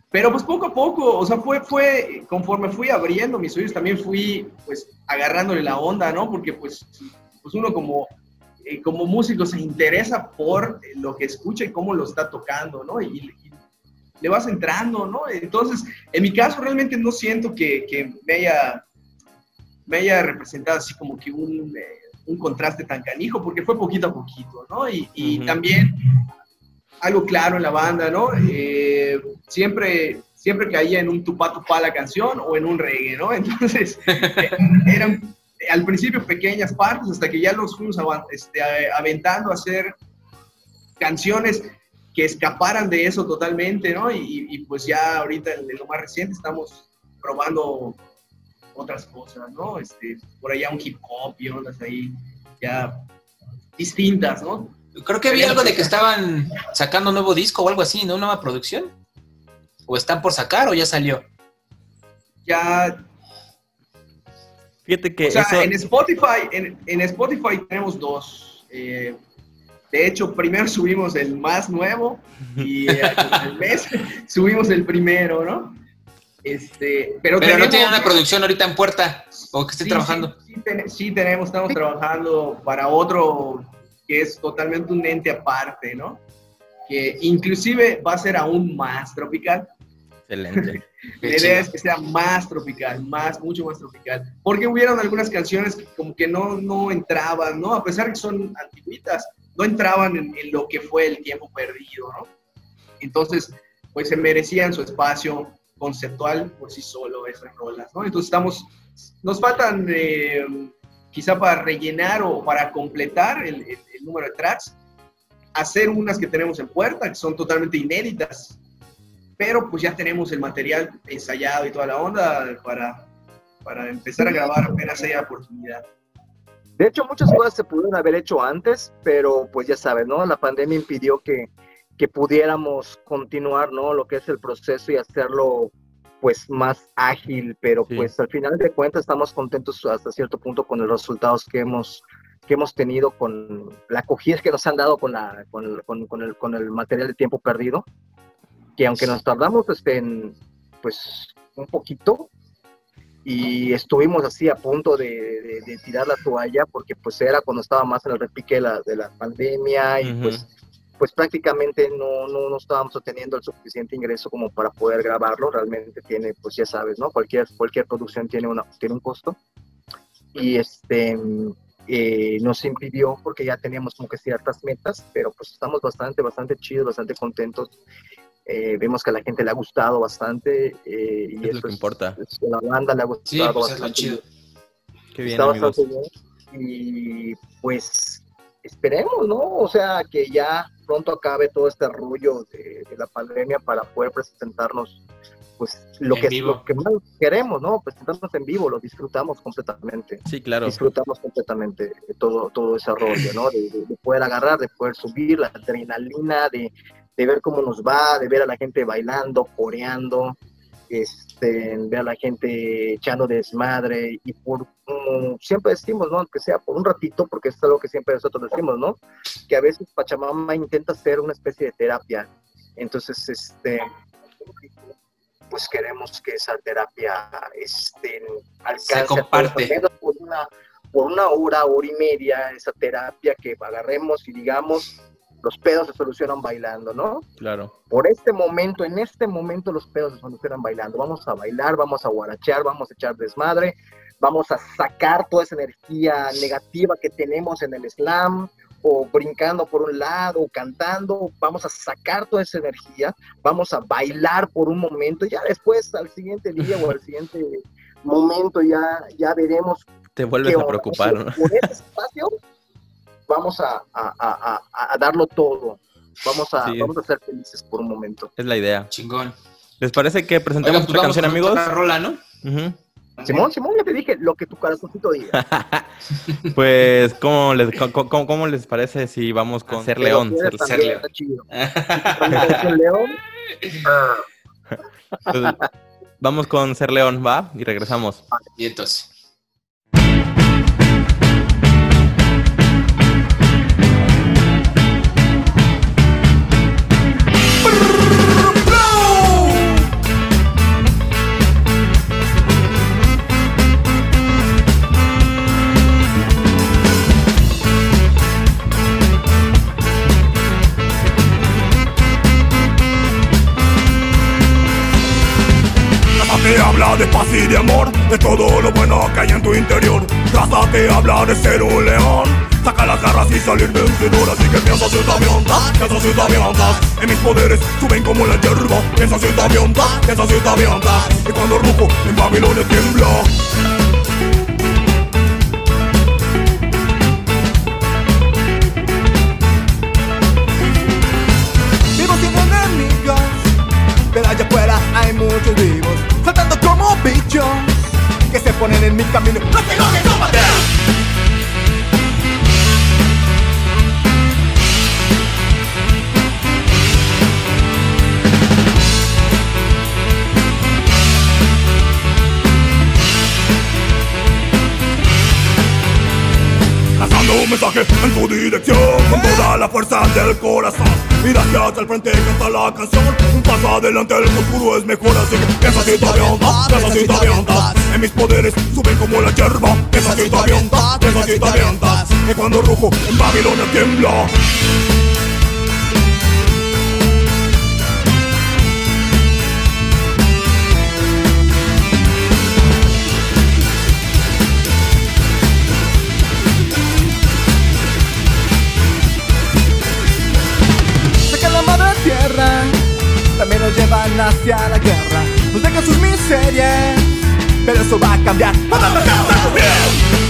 Pero pues poco a poco, o sea, fue, fue, conforme fui abriendo mis oídos, también fui, pues, agarrándole la onda, ¿no? Porque, pues, pues uno como, eh, como músico se interesa por lo que escucha y cómo lo está tocando, ¿no? Y, y le vas entrando, ¿no? Entonces, en mi caso, realmente no siento que, que me haya, me haya representado así como que un, eh, un contraste tan canijo, porque fue poquito a poquito, ¿no? Y, y Ujú. también algo claro en la banda, ¿no? Eh, siempre, siempre caía en un tupá tupá la canción o en un reggae, ¿no? Entonces, eh, eran eh, al principio pequeñas partes hasta que ya los fuimos este, aventando a hacer canciones que escaparan de eso totalmente, ¿no? Y, y, pues ya ahorita en lo más reciente estamos probando otras cosas, ¿no? Este, por allá un hip hop y ondas ahí ya distintas, ¿no? Creo que había algo de que estaban sacando un nuevo disco o algo así, ¿no? Nueva producción. ¿O están por sacar o ya salió? Ya Fíjate que O sea, eso... en Spotify, en, en Spotify tenemos dos. Eh, de hecho, primero subimos el más nuevo y eh, el mes subimos el primero, ¿no? Este, pero, Pero no tienen una producción ahorita en puerta o que esté Sí, trabajando. Sí, sí ten- sí tenemos, estamos trabajando para otro que es totalmente un ente aparte, ¿no? Que inclusive va a ser aún más tropical. Excelente. La idea es que sea más tropical, más, mucho más tropical. Porque hubieron algunas canciones que como que no, no entraban, ¿no? A pesar que son antiguitas, no entraban en, en lo que fue el tiempo perdido, ¿no? Entonces, pues se merecían su espacio conceptual por sí solo esas rolas, ¿no? Entonces estamos, nos faltan eh, quizá para rellenar o para completar el, el- el número de tracks, hacer unas que tenemos en puerta, que son totalmente inéditas, pero pues ya tenemos el material ensayado y toda la onda para, para empezar a grabar apenas haya oportunidad. De hecho, muchas cosas se pudieron haber hecho antes, pero pues ya sabes, ¿no? La pandemia impidió que, que pudiéramos continuar, ¿no? Lo que es el proceso y hacerlo pues más ágil, pero Sí. pues al final de cuentas estamos contentos hasta cierto punto con los resultados que hemos que hemos tenido con la acogida que nos han dado con la con, con- con el, con el material de tiempo perdido que aunque nos tardamos este, en, pues un poquito y estuvimos así a punto de, de- de tirar la toalla porque pues era cuando estaba más en el repique de la, de la pandemia y pues pues prácticamente no, no, no estábamos obteniendo el suficiente ingreso como para poder grabarlo. Realmente tiene, pues ya sabes, ¿no? Cualquier, cualquier producción tiene, una, tiene un costo. Y este eh, nos impidió porque ya teníamos como que ciertas metas, pero pues estamos bastante, bastante chidos, bastante contentos. Eh, vemos que a la gente le ha gustado bastante eh, y Es lo que importa. es- a la banda le ha gustado Sí, pues es lo bastante. chido. Qué bien, Está amigos. bastante bien. Y pues esperemos, ¿no? O sea, que ya pronto acabe todo este rollo de, de la pandemia para poder presentarnos, pues lo En que, vivo. lo que más queremos, ¿no? Presentarnos en vivo, lo disfrutamos completamente. Sí, claro. Disfrutamos completamente de todo, todo ese rollo, ¿no? De, de- de poder agarrar, de poder subir la adrenalina, de, de ver cómo nos va, de ver a la gente bailando, coreando, este, ver a la gente echando desmadre y por, siempre decimos, ¿no? Aunque sea por un ratito, porque es algo que siempre nosotros decimos, ¿no? Que a veces Pachamama intenta ser una especie de terapia. Entonces, este, pues queremos que esa terapia este, alcance comparte. por una, por una hora, hora y media, esa terapia que agarremos y digamos, los pedos se solucionan bailando, ¿no? Claro. por este momento, en este momento los pedos se solucionan bailando. Vamos a bailar, vamos a guarachear, vamos a echar desmadre, vamos a sacar toda esa energía negativa que tenemos en el slam, o brincando por un lado, o cantando, vamos a sacar toda esa energía, vamos a bailar por un momento, y ya después al siguiente día o al siguiente momento ya, ya veremos Te vuelves a preocupar, ¿no? Por ese espacio vamos a, a- a- a- a darlo todo. Vamos a, Sí. vamos a ser felices por un momento. Es la idea. Chingón. ¿Les parece que presentemos pues otra vamos canción, amigos? otra rola, ¿no? Simón, Simón, ya te dije lo que tu corazoncito diga. Pues, ¿cómo les, cómo, cómo- cómo les parece si vamos con Ser León? Ser- también, Ser León. un león, pues, vamos con Ser León, ¿va? Y regresamos. Y entonces. De paz y de amor, de todo lo bueno que hay en tu interior. Raza te habla de ser un león, saca las garras y salir vencedor. Así que piensa si avientas, piensa si avientas. En mis poderes suben como la hierba, piensa si avientas, piensa si avientas. Y cuando rujo en Babilonia tiembla. Ponen en mi camino. Un mensaje en tu dirección con toda la fuerza del corazón. Mira hacia el frente canta la canción. Un paso adelante, el futuro es mejor. Así que piensa si te avientas, piensa si te avientas. En mis poderes suben como la hierba. Piensa si te avientas, piensa si te avientas. Que cuando rujo en Babilonia tiembla. Llevan hacia la guerra. Nos dejan sus miserias, pero eso va a cambiar. Sobre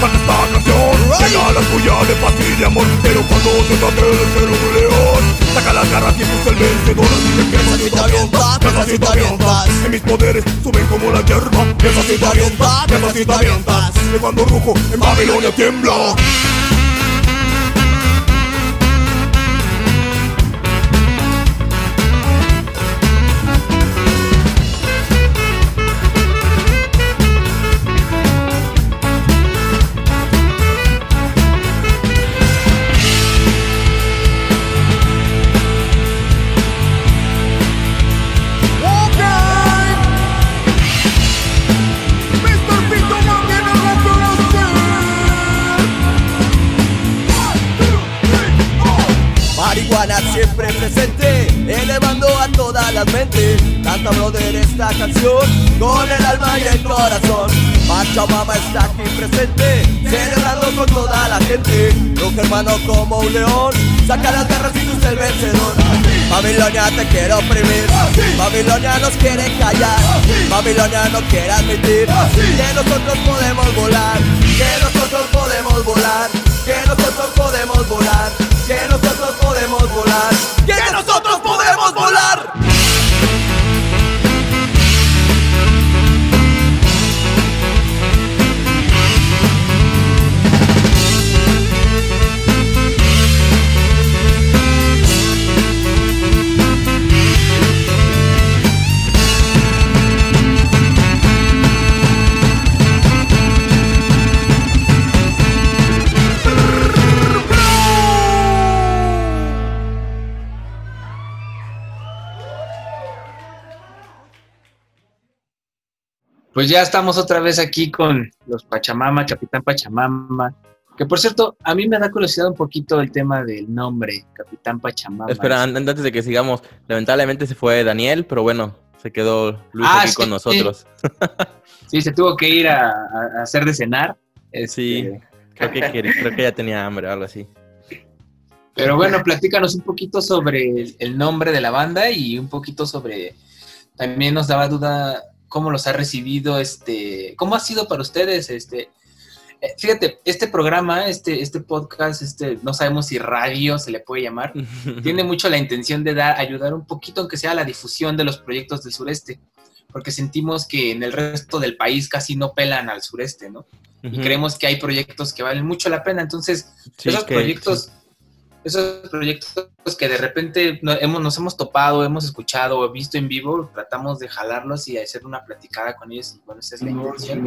canta esta canción Llega la tuya de paz y de amor Pero cuando se trate de ser un león Saca las garras y tú el vencedor Así que piensa si te avientas, piensa si te avientas En mis poderes suben como la hierba Piensa si te avientas, piensa si te avientas Que cuando rujo en Babilonia tiembla presente, elevando a todas las mentes. Canta brother esta canción con el alma y el corazón. Pachamama está aquí presente, celebrando con toda la gente. Rojo hermano como un león, saca las garras y tú el vencedor. Babilonia te quiere oprimir, Babilonia nos quiere callar, Babilonia no quiere admitir que nosotros podemos volar, que nosotros podemos volar, que nosotros podemos volar, que nosotros podemos volar, que nosotros podemos volar. Pues ya estamos otra vez aquí con los Pachamama, Capitán Pachamama. Que por cierto, a mí me da curiosidad un poquito el tema del nombre, Capitán Pachamama. Espera, an- antes de que sigamos, lamentablemente se fue Daniel, pero bueno, se quedó Luis Ah, aquí sí, con nosotros. Sí, se tuvo que ir a, hacer de cenar. Sí. Este, Creo que, creo que ya tenía hambre o algo así. Pero bueno, platícanos un poquito sobre el nombre de la banda y un poquito sobre. También nos daba duda cómo los ha recibido, este, cómo ha sido para ustedes, este. eh, Fíjate, este programa, este, este podcast, este, no sabemos si radio se le puede llamar, tiene mucho la intención de dar, ayudar un poquito, aunque sea a la difusión de los proyectos del sureste, porque sentimos que en el resto del país casi no pelan al sureste, ¿no? Y creemos que hay proyectos que valen mucho la pena, entonces Sí, esos que- proyectos, esos proyectos que de repente no- hemos, nos hemos topado, hemos escuchado o visto en vivo, tratamos de jalarlos y hacer una platicada con ellos. Y bueno, esa es la intención.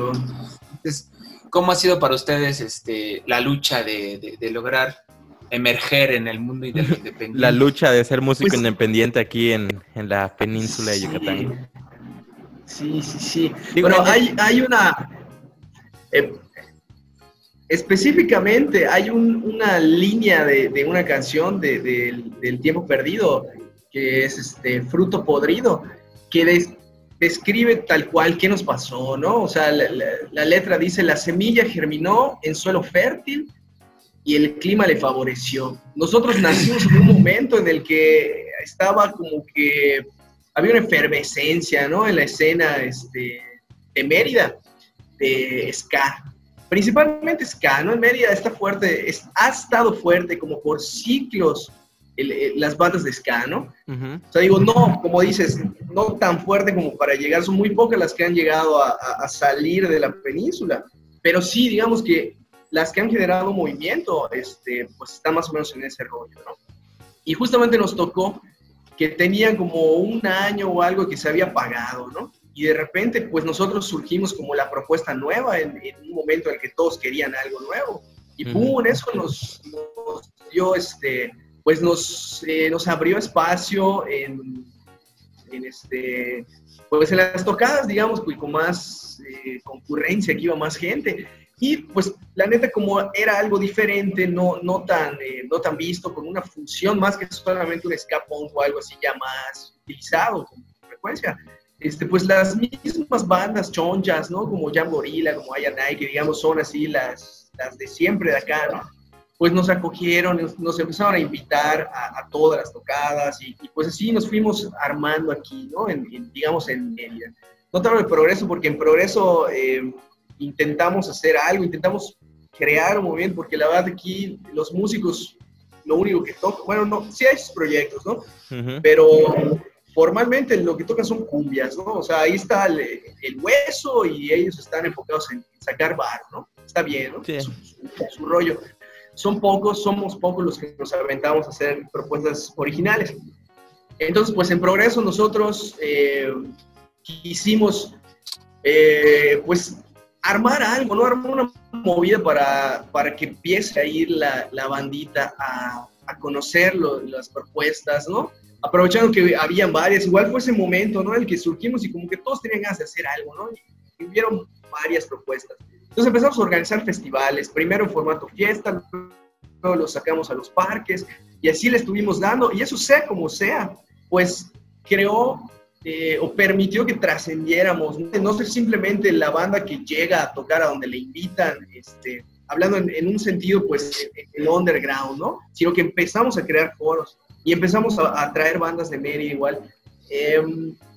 Entonces, ¿cómo ha sido para ustedes este, la lucha de, de- de lograr emerger en el mundo inde- independiente? La lucha de ser músico Pues- independiente aquí en, en la península de Yucatán. Sí, sí, sí. Digo, bueno, hay, hay una... eh, específicamente hay un- una línea de, una canción de- del- tiempo perdido que es este fruto podrido que des- describe tal cual qué nos pasó, ¿no? O sea, la, la- la letra dice la semilla germinó en suelo fértil y el clima le favoreció. Nosotros nacimos en un momento en el que estaba como que había una efervescencia, ¿no? En la escena este, de Mérida, de ska. Principalmente ska, ¿no? En Mérida está fuerte, es- ha estado fuerte como por ciclos el- el- las bandas de ska, ¿no? O sea, digo, no, como dices, no tan fuerte como para llegar, son muy pocas las que han llegado a, a- a salir de la península, pero sí, digamos que las que han generado movimiento, este, pues están más o menos en ese rollo, ¿no? Y justamente nos tocó que tenían como un año o algo que se había pagado, ¿no? Y de repente, pues nosotros surgimos como la propuesta nueva en, en un momento en el que todos querían algo nuevo. Y pum, eso nos, nos dio, este, pues nos, eh, nos abrió espacio en, en, este, pues en las tocadas, digamos, pues con más eh, concurrencia, que iba más gente. Y pues la neta, como era algo diferente, no, no, tan, eh, no tan visto, con una función más que solamente un escapón o algo así ya más utilizado con frecuencia, este, pues las mismas bandas chonchas, ¿no? Como Jam Gorilla, como Ayanai, que digamos son así las, las de siempre de acá, ¿no? Pues nos acogieron, nos, empezaron a invitar a, a todas las tocadas y, y, pues así nos fuimos armando aquí, ¿no? En, en, digamos en Mérida. No tanto el progreso, porque en progreso eh, intentamos hacer algo, intentamos crear un movimiento, porque la verdad aquí los músicos lo único que tocan, bueno, no, sí hay proyectos, ¿no? Uh -huh. Pero formalmente lo que tocan son cumbias, ¿no? O sea, ahí está el, el hueso y ellos están enfocados en sacar bar, ¿no? Está bien, ¿no? Sí. Su, su, su, rollo. Son pocos, somos pocos los que nos aventamos a hacer propuestas originales. Entonces, pues en progreso nosotros eh, quisimos, eh, pues, armar algo, ¿no? Armar una movida para, para que empiece a ir la, la bandita a, a conocer lo, las propuestas, ¿no? Aprovechando que habían varias, igual fue ese momento, ¿no? En el que surgimos y como que todos tenían ganas de hacer algo, ¿no? Y hubieron varias propuestas. Entonces empezamos a organizar festivales, primero en formato fiesta, luego los sacamos a los parques y así le estuvimos dando, y eso sea como sea, pues creó eh, o permitió que trascendiéramos, ¿no? no ser simplemente la banda que llega a tocar a donde le invitan, este, hablando en, en un sentido, pues, el underground, ¿no? Sino que empezamos a crear foros y empezamos a, a traer bandas de media igual. Eh,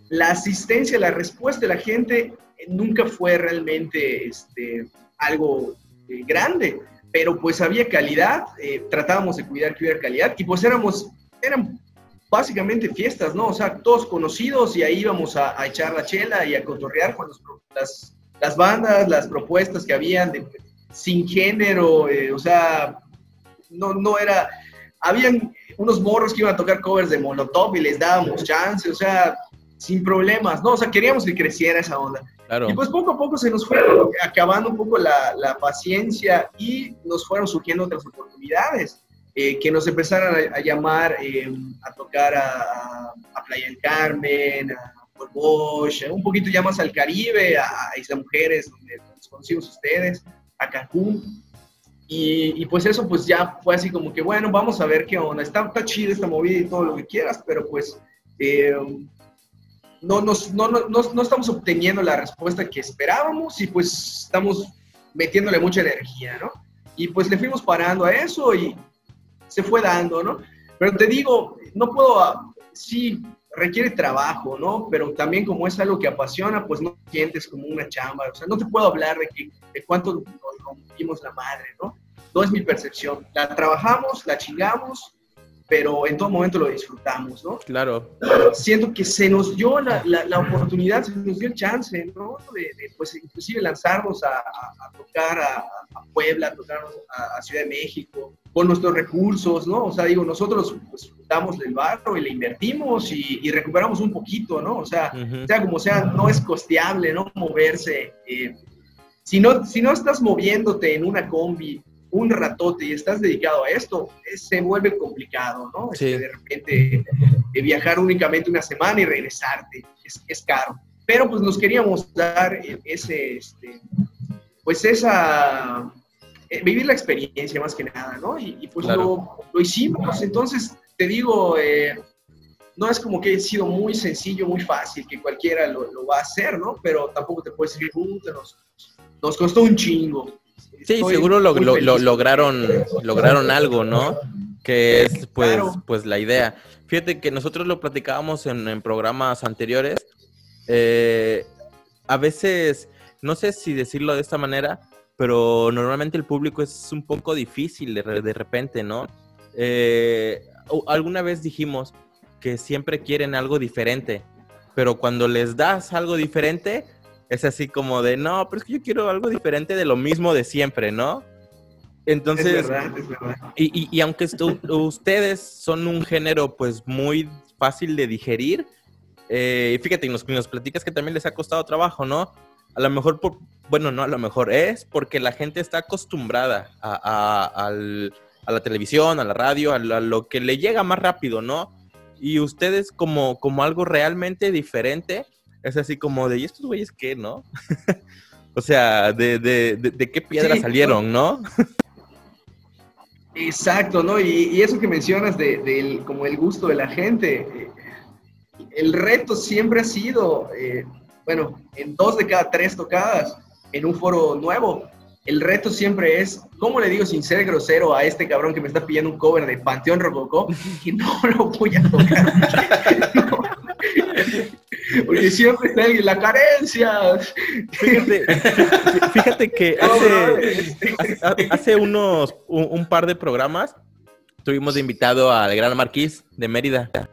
la asistencia, la respuesta de la gente nunca fue realmente este, algo eh, grande, pero pues había calidad, eh, tratábamos de cuidar que hubiera calidad y pues éramos, eran básicamente fiestas, ¿no? O sea, todos conocidos y ahí íbamos a, a echar la chela y a cotorrear con los, las, las, bandas, las propuestas que habían de, sin género, eh, o sea, no, no era, habían unos morros que iban a tocar covers de Molotov y les dábamos chance, o sea, sin problemas, ¿no? O sea, queríamos que creciera esa onda. Claro. Y pues poco a poco se nos fue acabando un poco la, la paciencia y nos fueron surgiendo otras oportunidades. Eh, que nos empezaron a, a llamar eh, a tocar a, a, Playa del Carmen, a Bosch, un poquito ya más al Caribe, a, a Isla Mujeres, donde nos conocimos ustedes, a Cancún. Y, y, pues eso pues ya fue así como que, bueno, vamos a ver qué onda. Está, está chida esta movida y todo lo que quieras, pero pues eh, no, nos, no, no, no, no, estamos obteniendo la respuesta que esperábamos y pues estamos metiéndole mucha energía, ¿no? Y pues le fuimos parando a eso y se fue dando, ¿no? Pero te digo, no puedo, ah, sí, requiere trabajo, ¿no? Pero también como es algo que apasiona, pues no sientes como una chamba, o sea, no te puedo hablar de, que, de cuánto nos rompimos la madre, ¿no? No es mi percepción. La trabajamos, la chingamos, pero en todo momento lo disfrutamos, ¿no? Claro. Siento que se nos dio la, la, la oportunidad, se nos dio el chance, ¿no? De, de pues, inclusive lanzarnos a, a, a tocar a, a, Puebla, a tocar a, Ciudad de México, con nuestros recursos, ¿no? O sea, digo, nosotros pues, damos del barro y le invertimos y, y recuperamos un poquito, ¿no? O sea, uh -huh. sea como sea, no es costeable, ¿no? Moverse. Eh, si, no, si no estás moviéndote en una combi un ratote y estás dedicado a esto, se vuelve complicado, ¿no? Sí. Este, de repente eh, viajar únicamente una semana y regresarte, es, es, caro. Pero pues nos queríamos dar ese, este, pues esa, eh, vivir la experiencia más que nada, ¿no? Y, y pues claro. lo, lo, hicimos, entonces te digo, eh, no es como que haya sido muy sencillo, muy fácil, que cualquiera lo, lo va a hacer, ¿no? Pero tampoco te puedes decir, nos, nos costó un chingo. Sí, seguro lo, lo, lo, lograron, lograron algo, ¿no? Que es pues, claro. pues la idea. Fíjate que nosotros lo platicábamos en, en programas anteriores. Eh, a veces, no sé si decirlo de esta manera, pero normalmente el público es un poco difícil de, de repente, ¿no? Eh, alguna vez dijimos que siempre quieren algo diferente, pero cuando les das algo diferente, es así como de, no, pero es que yo quiero algo diferente de lo mismo de siempre, ¿no? Entonces, es verdad, es verdad. y, y- y aunque ustedes son un género pues muy fácil de digerir, eh, fíjate, y nos, nos platicas que también les ha costado trabajo, ¿no? A lo mejor, por, bueno, no, a lo mejor es porque la gente está acostumbrada a, a- al- a la televisión, a la radio, a, lo- a lo que le llega más rápido, ¿no? Y ustedes como, como algo realmente diferente, es así como de, ¿y estos güeyes qué, no? o sea, de, de, de, de qué piedra Sí, salieron, ¿no? Exacto, ¿no? Y, y eso que mencionas de, del- como el gusto de la gente, eh, el reto siempre ha sido, eh, bueno, en dos de cada tres tocadas, en un foro nuevo, el reto siempre es, ¿cómo le digo sin ser grosero a este cabrón que me está pidiendo un cover de Panteón Rococó? Que no lo voy a tocar. No. Porque siempre está el- la carencia. Fíjate, fí- fíjate que hace, hace, hace unos un, un par de programas tuvimos de invitado al gran Marquís de Mérida. Ajá,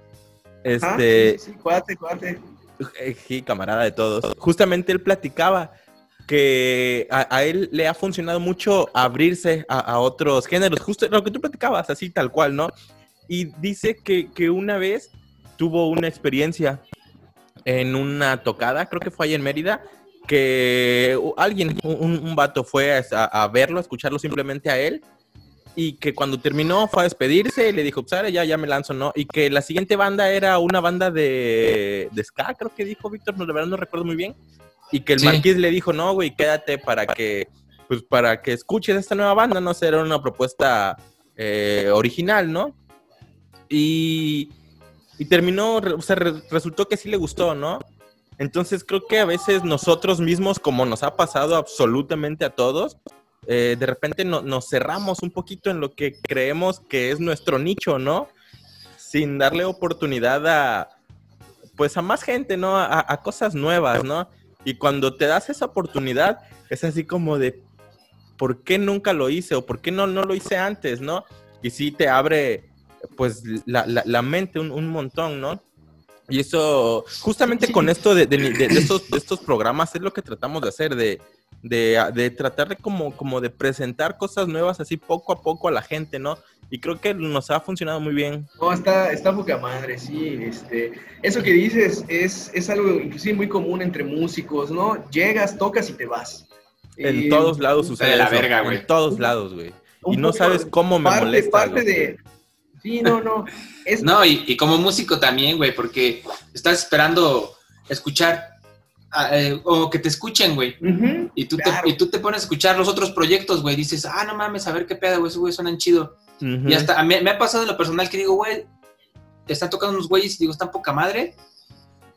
Este, sí, sí, cuate, cuate. eh, sí, camarada de todos. Justamente él platicaba que a, él le ha funcionado mucho abrirse a, otros géneros, justo lo que tú platicabas, así tal cual, ¿no? Y dice que, que una vez tuvo una experiencia en una tocada, creo que fue ahí en Mérida, que alguien, un, un vato fue a, verlo, a escucharlo simplemente a él, y que cuando terminó fue a despedirse y le dijo, pues ya, ya me lanzo, ¿no? Y que la siguiente banda era una banda de, de ska, creo que dijo Víctor, no, de verdad no recuerdo muy bien, y que el Sí. Marqués le dijo, no, güey, quédate para que, pues para que escuches esta nueva banda, no será una propuesta eh, original, ¿no? Y, y terminó, o sea, re- resultó que sí le gustó, ¿no? Entonces creo que a veces nosotros mismos, como nos ha pasado absolutamente a todos, eh, de repente no- nos cerramos un poquito en lo que creemos que es nuestro nicho, ¿no? Sin darle oportunidad a, pues a más gente, ¿no? A, a cosas nuevas, ¿no? Y cuando te das esa oportunidad, es así como de, ¿por qué nunca lo hice? ¿O por qué no, no lo hice antes, ¿no? Y sí te abre, pues, la, la- la mente un, un montón, ¿no? Y eso, justamente con esto de, de- de- estos, programas, es lo que tratamos de hacer, de, de, de tratar de como, como de presentar cosas nuevas así poco a poco a la gente, ¿no? Y creo que nos ha funcionado muy bien. No, está, está poca madre, sí. Este, eso que dices es, es algo inclusive muy común entre músicos, ¿no? Llegas, tocas y te vas. En Eh, todos lados sucede de la eso, verga, güey. En todos lados, güey. Y no sabes cómo me parte, molesta. Parte de... Sí, no, no. Es, No, y, y como músico también, güey, porque estás esperando escuchar eh, o que te escuchen, güey. Y tú, Claro. te, y tú te pones a escuchar los otros proyectos, güey. Dices, ah, no mames, a ver qué pedo, güey, esos güey suenan chido. Y hasta a mí- me ha pasado en lo personal que digo, güey, te están tocando unos güeyes y digo, están poca madre.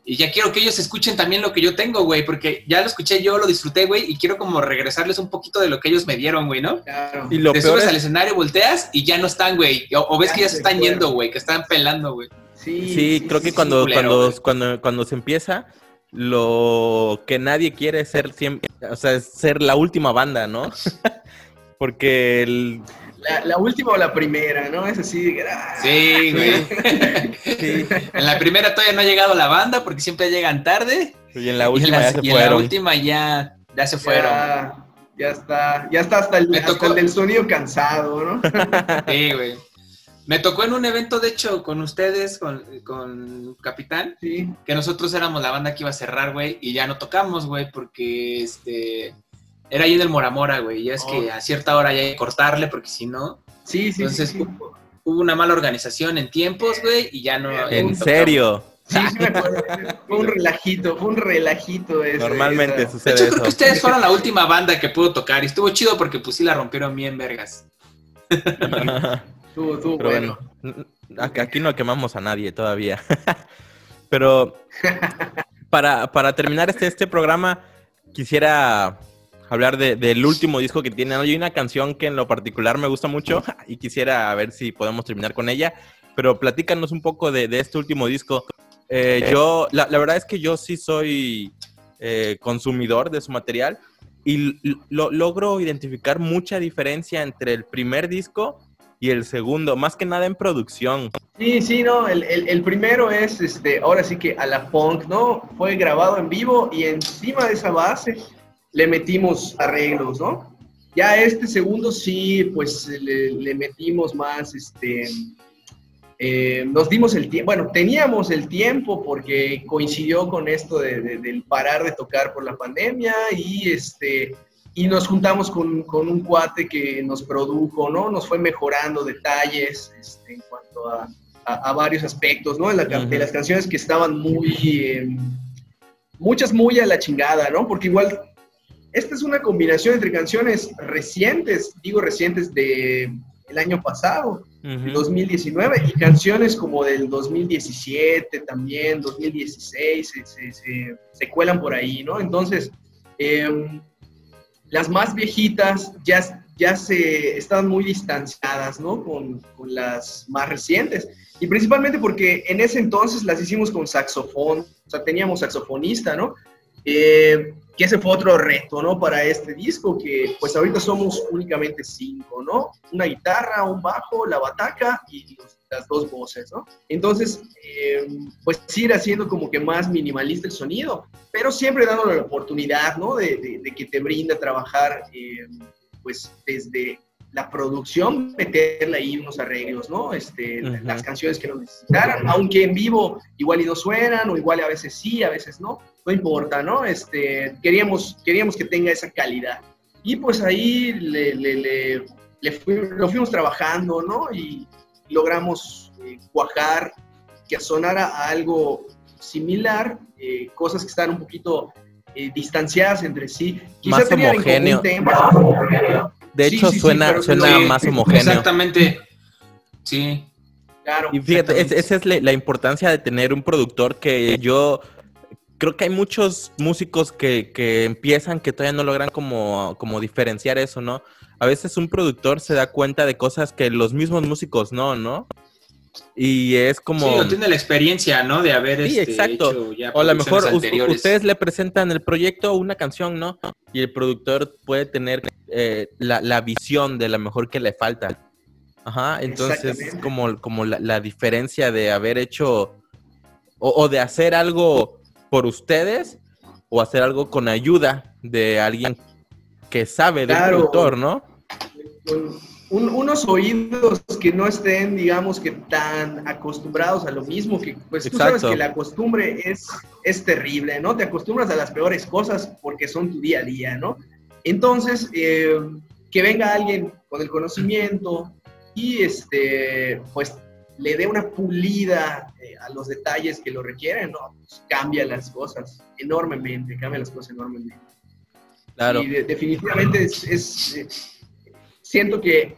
Y ya quiero que ellos escuchen también lo que yo tengo, güey, porque ya lo escuché yo, lo disfruté, güey, y quiero como regresarles un poquito de lo que ellos me dieron, güey, ¿no? Claro. Y lo te peor subes es- al escenario, volteas y ya no están, güey. O, o ves Ya que ya se están fueron. yendo, güey, que están pelando, güey. Sí, Sí, creo que cuando, culero, cuando, cuando, cuando se empieza, lo que nadie quiere es ser siempre, o sea, es ser la última banda, ¿no? Porque el, La, la última o la primera, ¿no? Es así. de, ah, Sí, güey. sí, En la primera todavía no ha llegado la banda porque siempre llegan tarde. y en la y en última la, ya se y en la fueron. última ya, ya se fueron. Ya, ya está, ya está hasta el, Me hasta tocó- el del sonido cansado, ¿no? Sí, güey. Me tocó en un evento, de hecho, con ustedes, con, con Capitán, Sí. que nosotros éramos la banda que iba a cerrar, güey, y ya no tocamos, güey, porque este era ahí en el Moramora, güey, y es que a cierta hora ya hay que cortarle, porque si no, Sí, sí, Entonces, sí. sí. hubo una mala organización en tiempos, güey, y ya no. ya En serio, Sí, sí me acuerdo. Fue un relajito, fue un relajito. ese- normalmente esa- De sucede hecho, creo que ustedes fueron la última banda que pudo tocar, y estuvo chido porque pues sí la rompieron bien, vergas. Estuvo, estuvo Pero bueno. bueno, aquí no quemamos a nadie todavía. Pero para, para terminar este, este programa, quisiera hablar de- del último disco que tienen. Hay una canción que en lo particular me gusta mucho y quisiera ver si podemos terminar con ella. Pero platícanos un poco de, de este último disco. Eh, yo, la, la verdad es que yo sí soy eh, consumidor de su material y lo, logro identificar mucha diferencia entre el primer disco y el segundo, más que nada en producción. Sí, sí, no, el, el- el primero es, este, ahora sí que a la punk, ¿no? Fue grabado en vivo y encima de esa base le metimos arreglos, ¿no? Ya este segundo sí, pues le, le metimos más, este, eh, nos dimos el tiempo, bueno, teníamos el tiempo porque coincidió con esto de, de- del parar de tocar por la pandemia y este y nos juntamos con, con un cuate que nos produjo, ¿no? Nos fue mejorando detalles este, en cuanto a, a- a varios aspectos, ¿no? De, la de las canciones que estaban muy, eh, muchas muy a la chingada, ¿no? Porque igual, esta es una combinación entre canciones recientes, digo recientes de el año pasado, Ujú. 2019 y canciones como del 2017 también, 2016, se, se- se- se cuelan por ahí, ¿no? Entonces, em, las más viejitas ya, ya se estaban muy distanciadas, ¿no? Con, con las más recientes. Y principalmente porque en ese entonces las hicimos con saxofón, o sea, teníamos saxofonista, ¿no? Eh, que ese fue otro reto, ¿no? Para este disco, que pues ahorita somos únicamente cinco, ¿no? Una guitarra, un bajo, la bataca y las dos voces, ¿no? Entonces, eh, pues ir haciendo como que más minimalista el sonido, pero siempre dándole la oportunidad, ¿no? De, de- de que te brinda trabajar, eh, pues desde la producción, meterle ahí unos arreglos, ¿no? Este. Las canciones que nos necesitaran, aunque en vivo igual y no suenan, o igual a veces sí, a veces no, no importa, ¿no? Este, queríamos, queríamos que tenga esa calidad. Y pues ahí le, le- le- le fui- lo fuimos trabajando, ¿no? Y logramos eh, cuajar que sonara a algo similar, eh, cosas que están un poquito eh, distanciadas entre sí. Quizá Más homogéneo. De hecho, sí, sí, suena, suena más homogéneo. Exactamente. Sí. Claro. Y fíjate, esa es la, la importancia de tener un productor que yo creo que hay muchos músicos que, que empiezan que todavía no logran como, como diferenciar eso, ¿no? A veces un productor se da cuenta de cosas que los mismos músicos no, ¿no? Y es como... Sí, o tiene la experiencia, ¿no? De haber Sí, este, exacto. hecho ya O a lo mejor anteriores. ustedes le presentan el proyecto o una canción, ¿no? Y el productor puede tener eh, la, la visión de la mejor que le falta. Ajá, entonces es como, como la, la diferencia de haber hecho o, o de hacer algo por ustedes o hacer algo con ayuda de alguien que sabe del Claro. productor, ¿no? con un- unos oídos que no estén, digamos, que tan acostumbrados a lo mismo, que pues tú sabes que la costumbre es, es terrible, ¿no? Te acostumbras a las peores cosas porque son tu día a día, ¿no? Entonces, eh, que venga alguien con el conocimiento y, este, pues, le dé una pulida eh, a los detalles que lo requieren, ¿no? Pues, cambia las cosas enormemente, cambia las cosas enormemente. Claro. Y de- definitivamente es, es, eh, siento que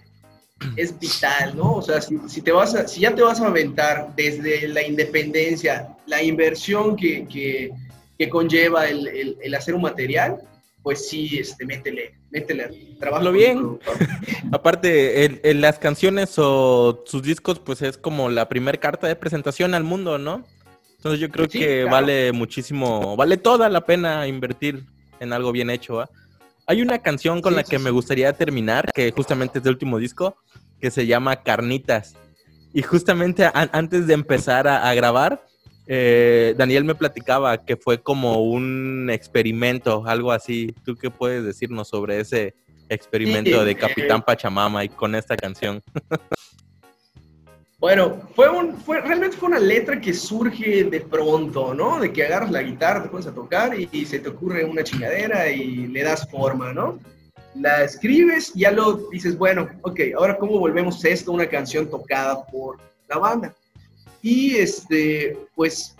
es vital, ¿no? O sea, si, si te vas a- si ya te vas a aventar desde la independencia, la inversión que, que- que conlleva el, el- el hacer un material, pues sí, este, métele, métele trabajo. Bien. Aparte, en, en las canciones o sus discos, pues es como la primer carta de presentación al mundo, ¿no? Entonces yo creo Sí, que claro. vale muchísimo, vale toda la pena invertir en algo bien hecho. Hay una canción con Sí, la sí, que me gustaría terminar, que justamente es del último disco, que se llama Carnitas. Y justamente an- antes de empezar a, a grabar, eh, Daniel me platicaba que fue como un experimento, algo así. ¿Tú qué puedes decirnos sobre ese experimento Sí, de eh, Capitán Pachamama y con esta canción? Bueno, fue un, fue, realmente fue una letra que surge de pronto, ¿no? De que agarras la guitarra, te pones a tocar y, y se te ocurre una chingadera y le das forma, ¿no? La escribes y ya lo dices, bueno, ok, ahora cómo volvemos esto una canción tocada por la banda. Y este, pues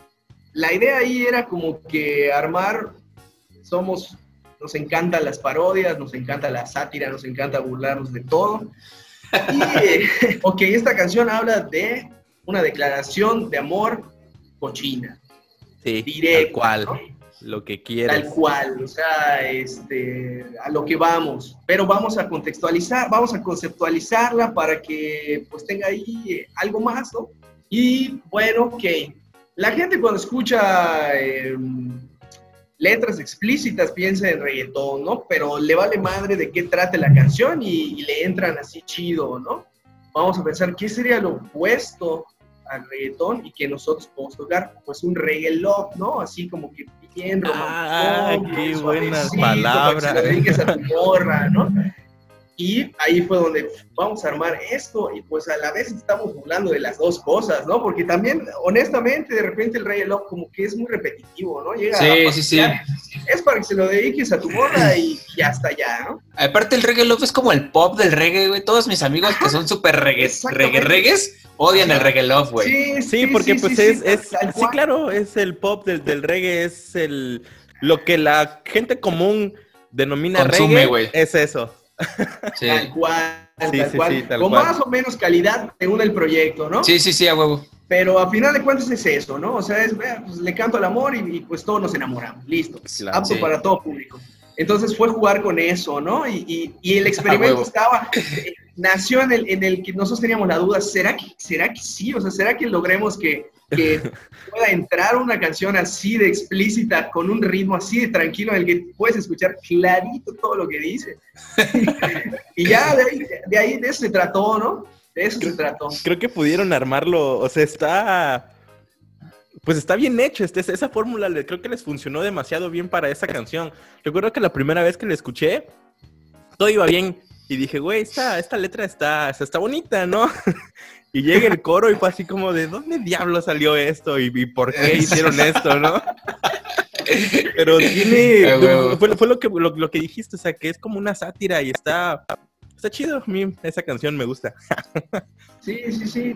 la idea ahí era como que armar, somos, nos encantan las parodias, nos encanta la sátira, nos encanta burlarnos de todo. Y, eh, ok, esta canción habla de una declaración de amor cochina, Sí, directa, tal cual, ¿no? lo que quieres. tal cual, o sea, este, a lo que vamos, pero vamos a contextualizar, vamos a conceptualizarla para que pues tenga ahí algo más, ¿no? Y bueno, ok, la gente cuando escucha eh, letras explícitas piensa en reggaetón, ¿no? Pero le vale madre de qué trate la canción y, y le entran así chido, ¿no? Vamos a pensar, ¿qué sería lo opuesto al reggaetón y que nosotros podemos tocar? Pues un reggae love, ¿no? Así como que bien Ah, romántico, qué bien buenas para que se palabras. a tu morra, ¿no? Y ahí fue donde vamos a armar esto y pues a la vez estamos hablando de las dos cosas, ¿no? Porque también, honestamente, de repente el Rey Love como que es muy repetitivo, ¿no? Llega Sí, a sí, sí. Es para que se lo dediques a tu morra y ya está ya, ¿no? Aparte el reggae love es como el pop del reggae, güey. Todos mis amigos que son súper reggae, reggae, regues, odian el reggae love, güey. Sí, porque pues sí, es, sí, es- tal sí, claro, es el pop del, del reggae, es el lo que la gente común denomina Consume, reggae, güey. es eso. Sí, Tal cual, Sí, tal sí, cual. sí, tal Con cual. más o menos calidad según el proyecto, ¿no? sí, sí, sí, a huevo. Pero a final de cuentas es eso, ¿no? O sea, es, vea, pues, le canto al amor y, y, pues todos nos enamoramos. Listo. Claro. Apto Sí. para todo público. Entonces fue jugar con eso, ¿no? Y, y- y el experimento estaba, eh, nació en el, en el que nosotros teníamos la duda, ¿será que, ¿será que sí? O sea, ¿será que logremos que, que pueda entrar una canción así de explícita, con un ritmo así de tranquilo, en el que puedes escuchar clarito todo lo que dice? y ya de ahí, de ahí, de eso se trató, ¿no? De eso se trató. Creo que pudieron armarlo, o sea, está pues está bien hecho, este, esa fórmula creo que les funcionó demasiado bien para esa canción. Recuerdo que la primera vez que la escuché, todo iba bien y dije, güey, esta, esta letra está, está bonita, ¿no? Y llega el coro y fue así como de, ¿dónde diablo salió esto? ¿Y, y por qué hicieron esto, no? Pero tiene, Ah, fue, fue lo, que, lo, lo que dijiste, o sea, que es como una sátira y está, está chido. A mí esa canción me gusta. Sí, sí, sí.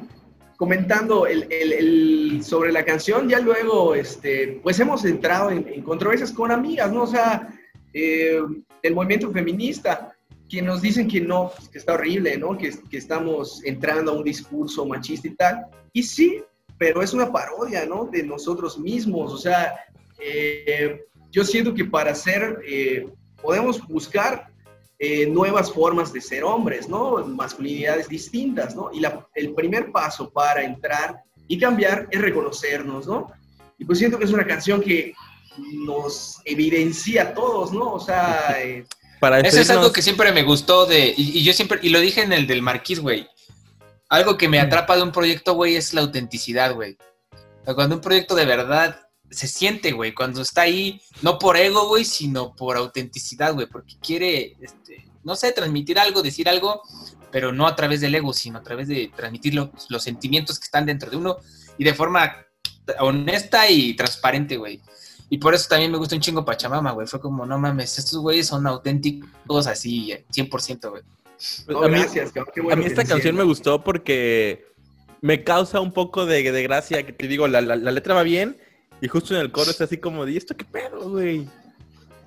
Comentando el, el- el- sobre la canción, ya luego, este, pues hemos entrado en, en controversias con amigas, ¿no? O sea, eh, del movimiento feminista, que nos dicen que no, pues, que está horrible, ¿no? Que, que estamos entrando a un discurso machista y tal. Y sí, pero es una parodia, ¿no? De nosotros mismos. O sea, eh, yo siento que para ser, eh, podemos buscar eh, nuevas formas de ser hombres, ¿no? Masculinidades distintas, ¿no? Y la- el primer paso para entrar y cambiar es reconocernos, ¿no? Y pues siento que es una canción que nos evidencia a todos, ¿no? O sea, Para Eso es algo que siempre me gustó de, y, y yo siempre, y lo dije en el del Marquís, güey. Algo que me atrapa de un proyecto, güey, es la autenticidad, güey. O sea, cuando un proyecto de verdad se siente, güey, cuando está ahí, no por ego, güey, sino por autenticidad, güey, porque quiere, este, no sé, transmitir algo, decir algo, pero no a través del ego, sino a través de transmitir lo- los sentimientos que están dentro de uno y de forma honesta y transparente, güey. Y por eso también me gusta un chingo Pachamama, güey. Fue como, no mames, estos güeyes son auténticos así, eh, 100%, güey. no, a mí, gracias, cabrón, qué a bueno mí que esta canción me gustó porque me causa un poco de, de gracia, que te digo, la, la- la letra va bien y justo en el coro es así como, ¿y esto qué pedo, güey?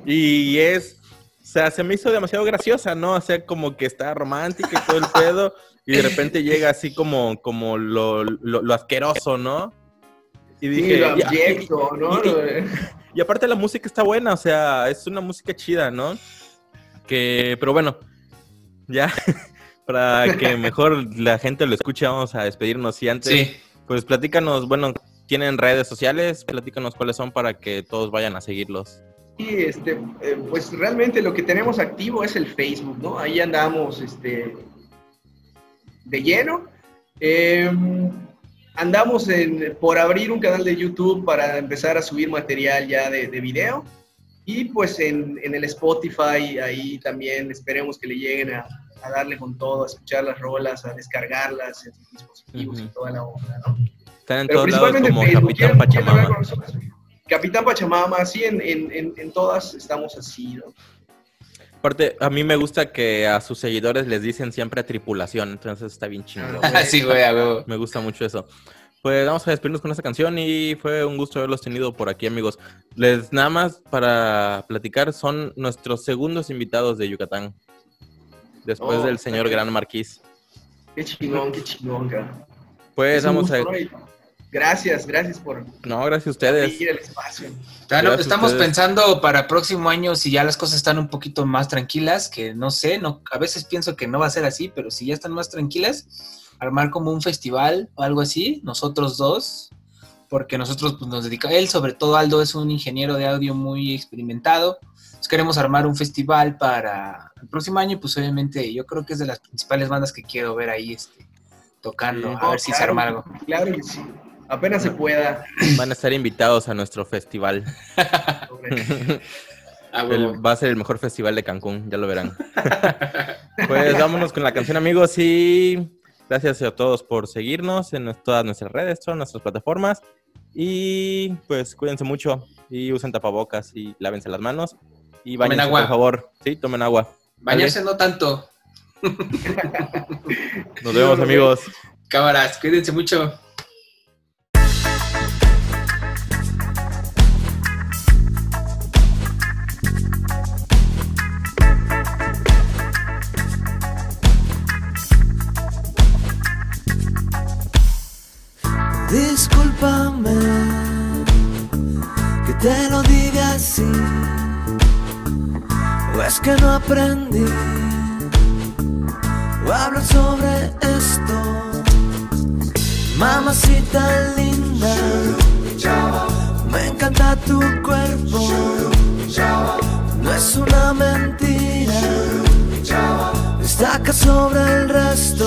Y es, o sea, se me hizo demasiado graciosa, ¿no? O sea, como que está romántica y todo el pedo y de repente llega así como, como lo, lo- lo asqueroso, ¿no? Y Sí, lo y- abyecto, ¿no? y- y aparte la música está buena, o sea, es una música chida, ¿no? Que, pero bueno, ya, para que mejor la gente lo escuche, vamos a despedirnos. Y antes, Sí. pues platícanos, bueno, tienen redes sociales, platícanos cuáles son para que todos vayan a seguirlos. Sí, este, eh, pues realmente lo que tenemos activo es el Facebook, ¿no? Ahí andamos este, de lleno. Eh, andamos en, por abrir un canal de YouTube para empezar a subir material ya de, de video. Y pues en, en el Spotify, ahí también esperemos que le lleguen a, a darle con todo, a escuchar las rolas, a descargarlas en sus dispositivos y Ujú. toda la onda, ¿no? Están en Pero todos lados como Facebook. Capitán ¿Quieren- quieren hablar Pachamama. Capitán Pachamama, sí, en, en, en, en todas estamos así, ¿no? Aparte, a mí me gusta que a sus seguidores les dicen siempre tripulación, entonces está bien chingón. Ah, sí, güey, a huevo. Me gusta mucho eso. Pues vamos a despedirnos con esta canción y fue un gusto haberlos tenido por aquí, amigos. Les nada más para platicar, son nuestros segundos invitados de Yucatán. Después Oh, del señor. Gran Marquís. Qué chingón, qué chingón, cara. Pues Es vamos a. Gracias, gracias por No, gracias a ustedes. el espacio. Claro, Gracias a estamos ustedes. pensando para próximo año, si ya las cosas están un poquito más tranquilas, que no sé, no, a veces pienso que no va a ser así, pero si ya están más tranquilas, armar como un festival o algo así, nosotros dos, porque nosotros pues, nos dedicamos, él sobre todo Aldo es un ingeniero de audio muy experimentado, entonces queremos armar un festival para el próximo año y pues obviamente yo creo que es de las principales bandas que quiero ver ahí este, tocando, Sí. a ver si se arma algo. Claro que sí. Apenas se pueda. Van a estar invitados a nuestro festival. Ah, El- va a ser el mejor festival de Cancún, ya lo verán. pues vámonos con la canción, amigos. Y gracias a todos por seguirnos en todas nuestras redes, todas nuestras plataformas. Y pues cuídense mucho y usen tapabocas y lávense las manos. Y bañense, agua. por favor. Sí, tomen agua. Bañarse no tanto. Nos vemos, amigos. Cámaras, cuídense mucho. O es que no aprendí o hablar sobre esto. Mamacita linda, me encanta tu cuerpo, no es una mentira, destaca sobre el resto.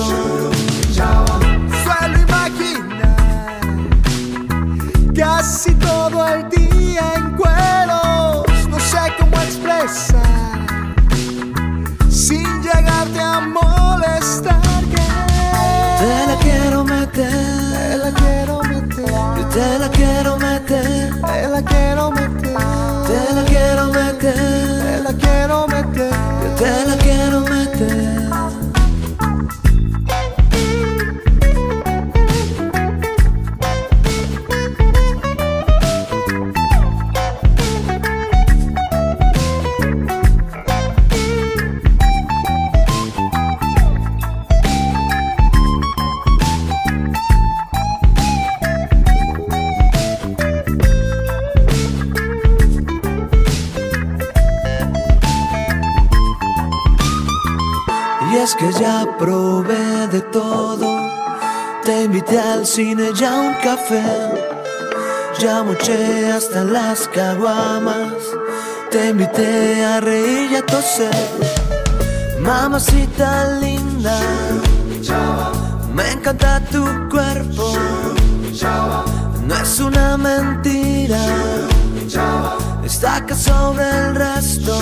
Ya moché hasta las caguamas. Te invité a reír y a toser. Mamacita linda. Me encanta tu cuerpo. No es una mentira. Destaca sobre el resto.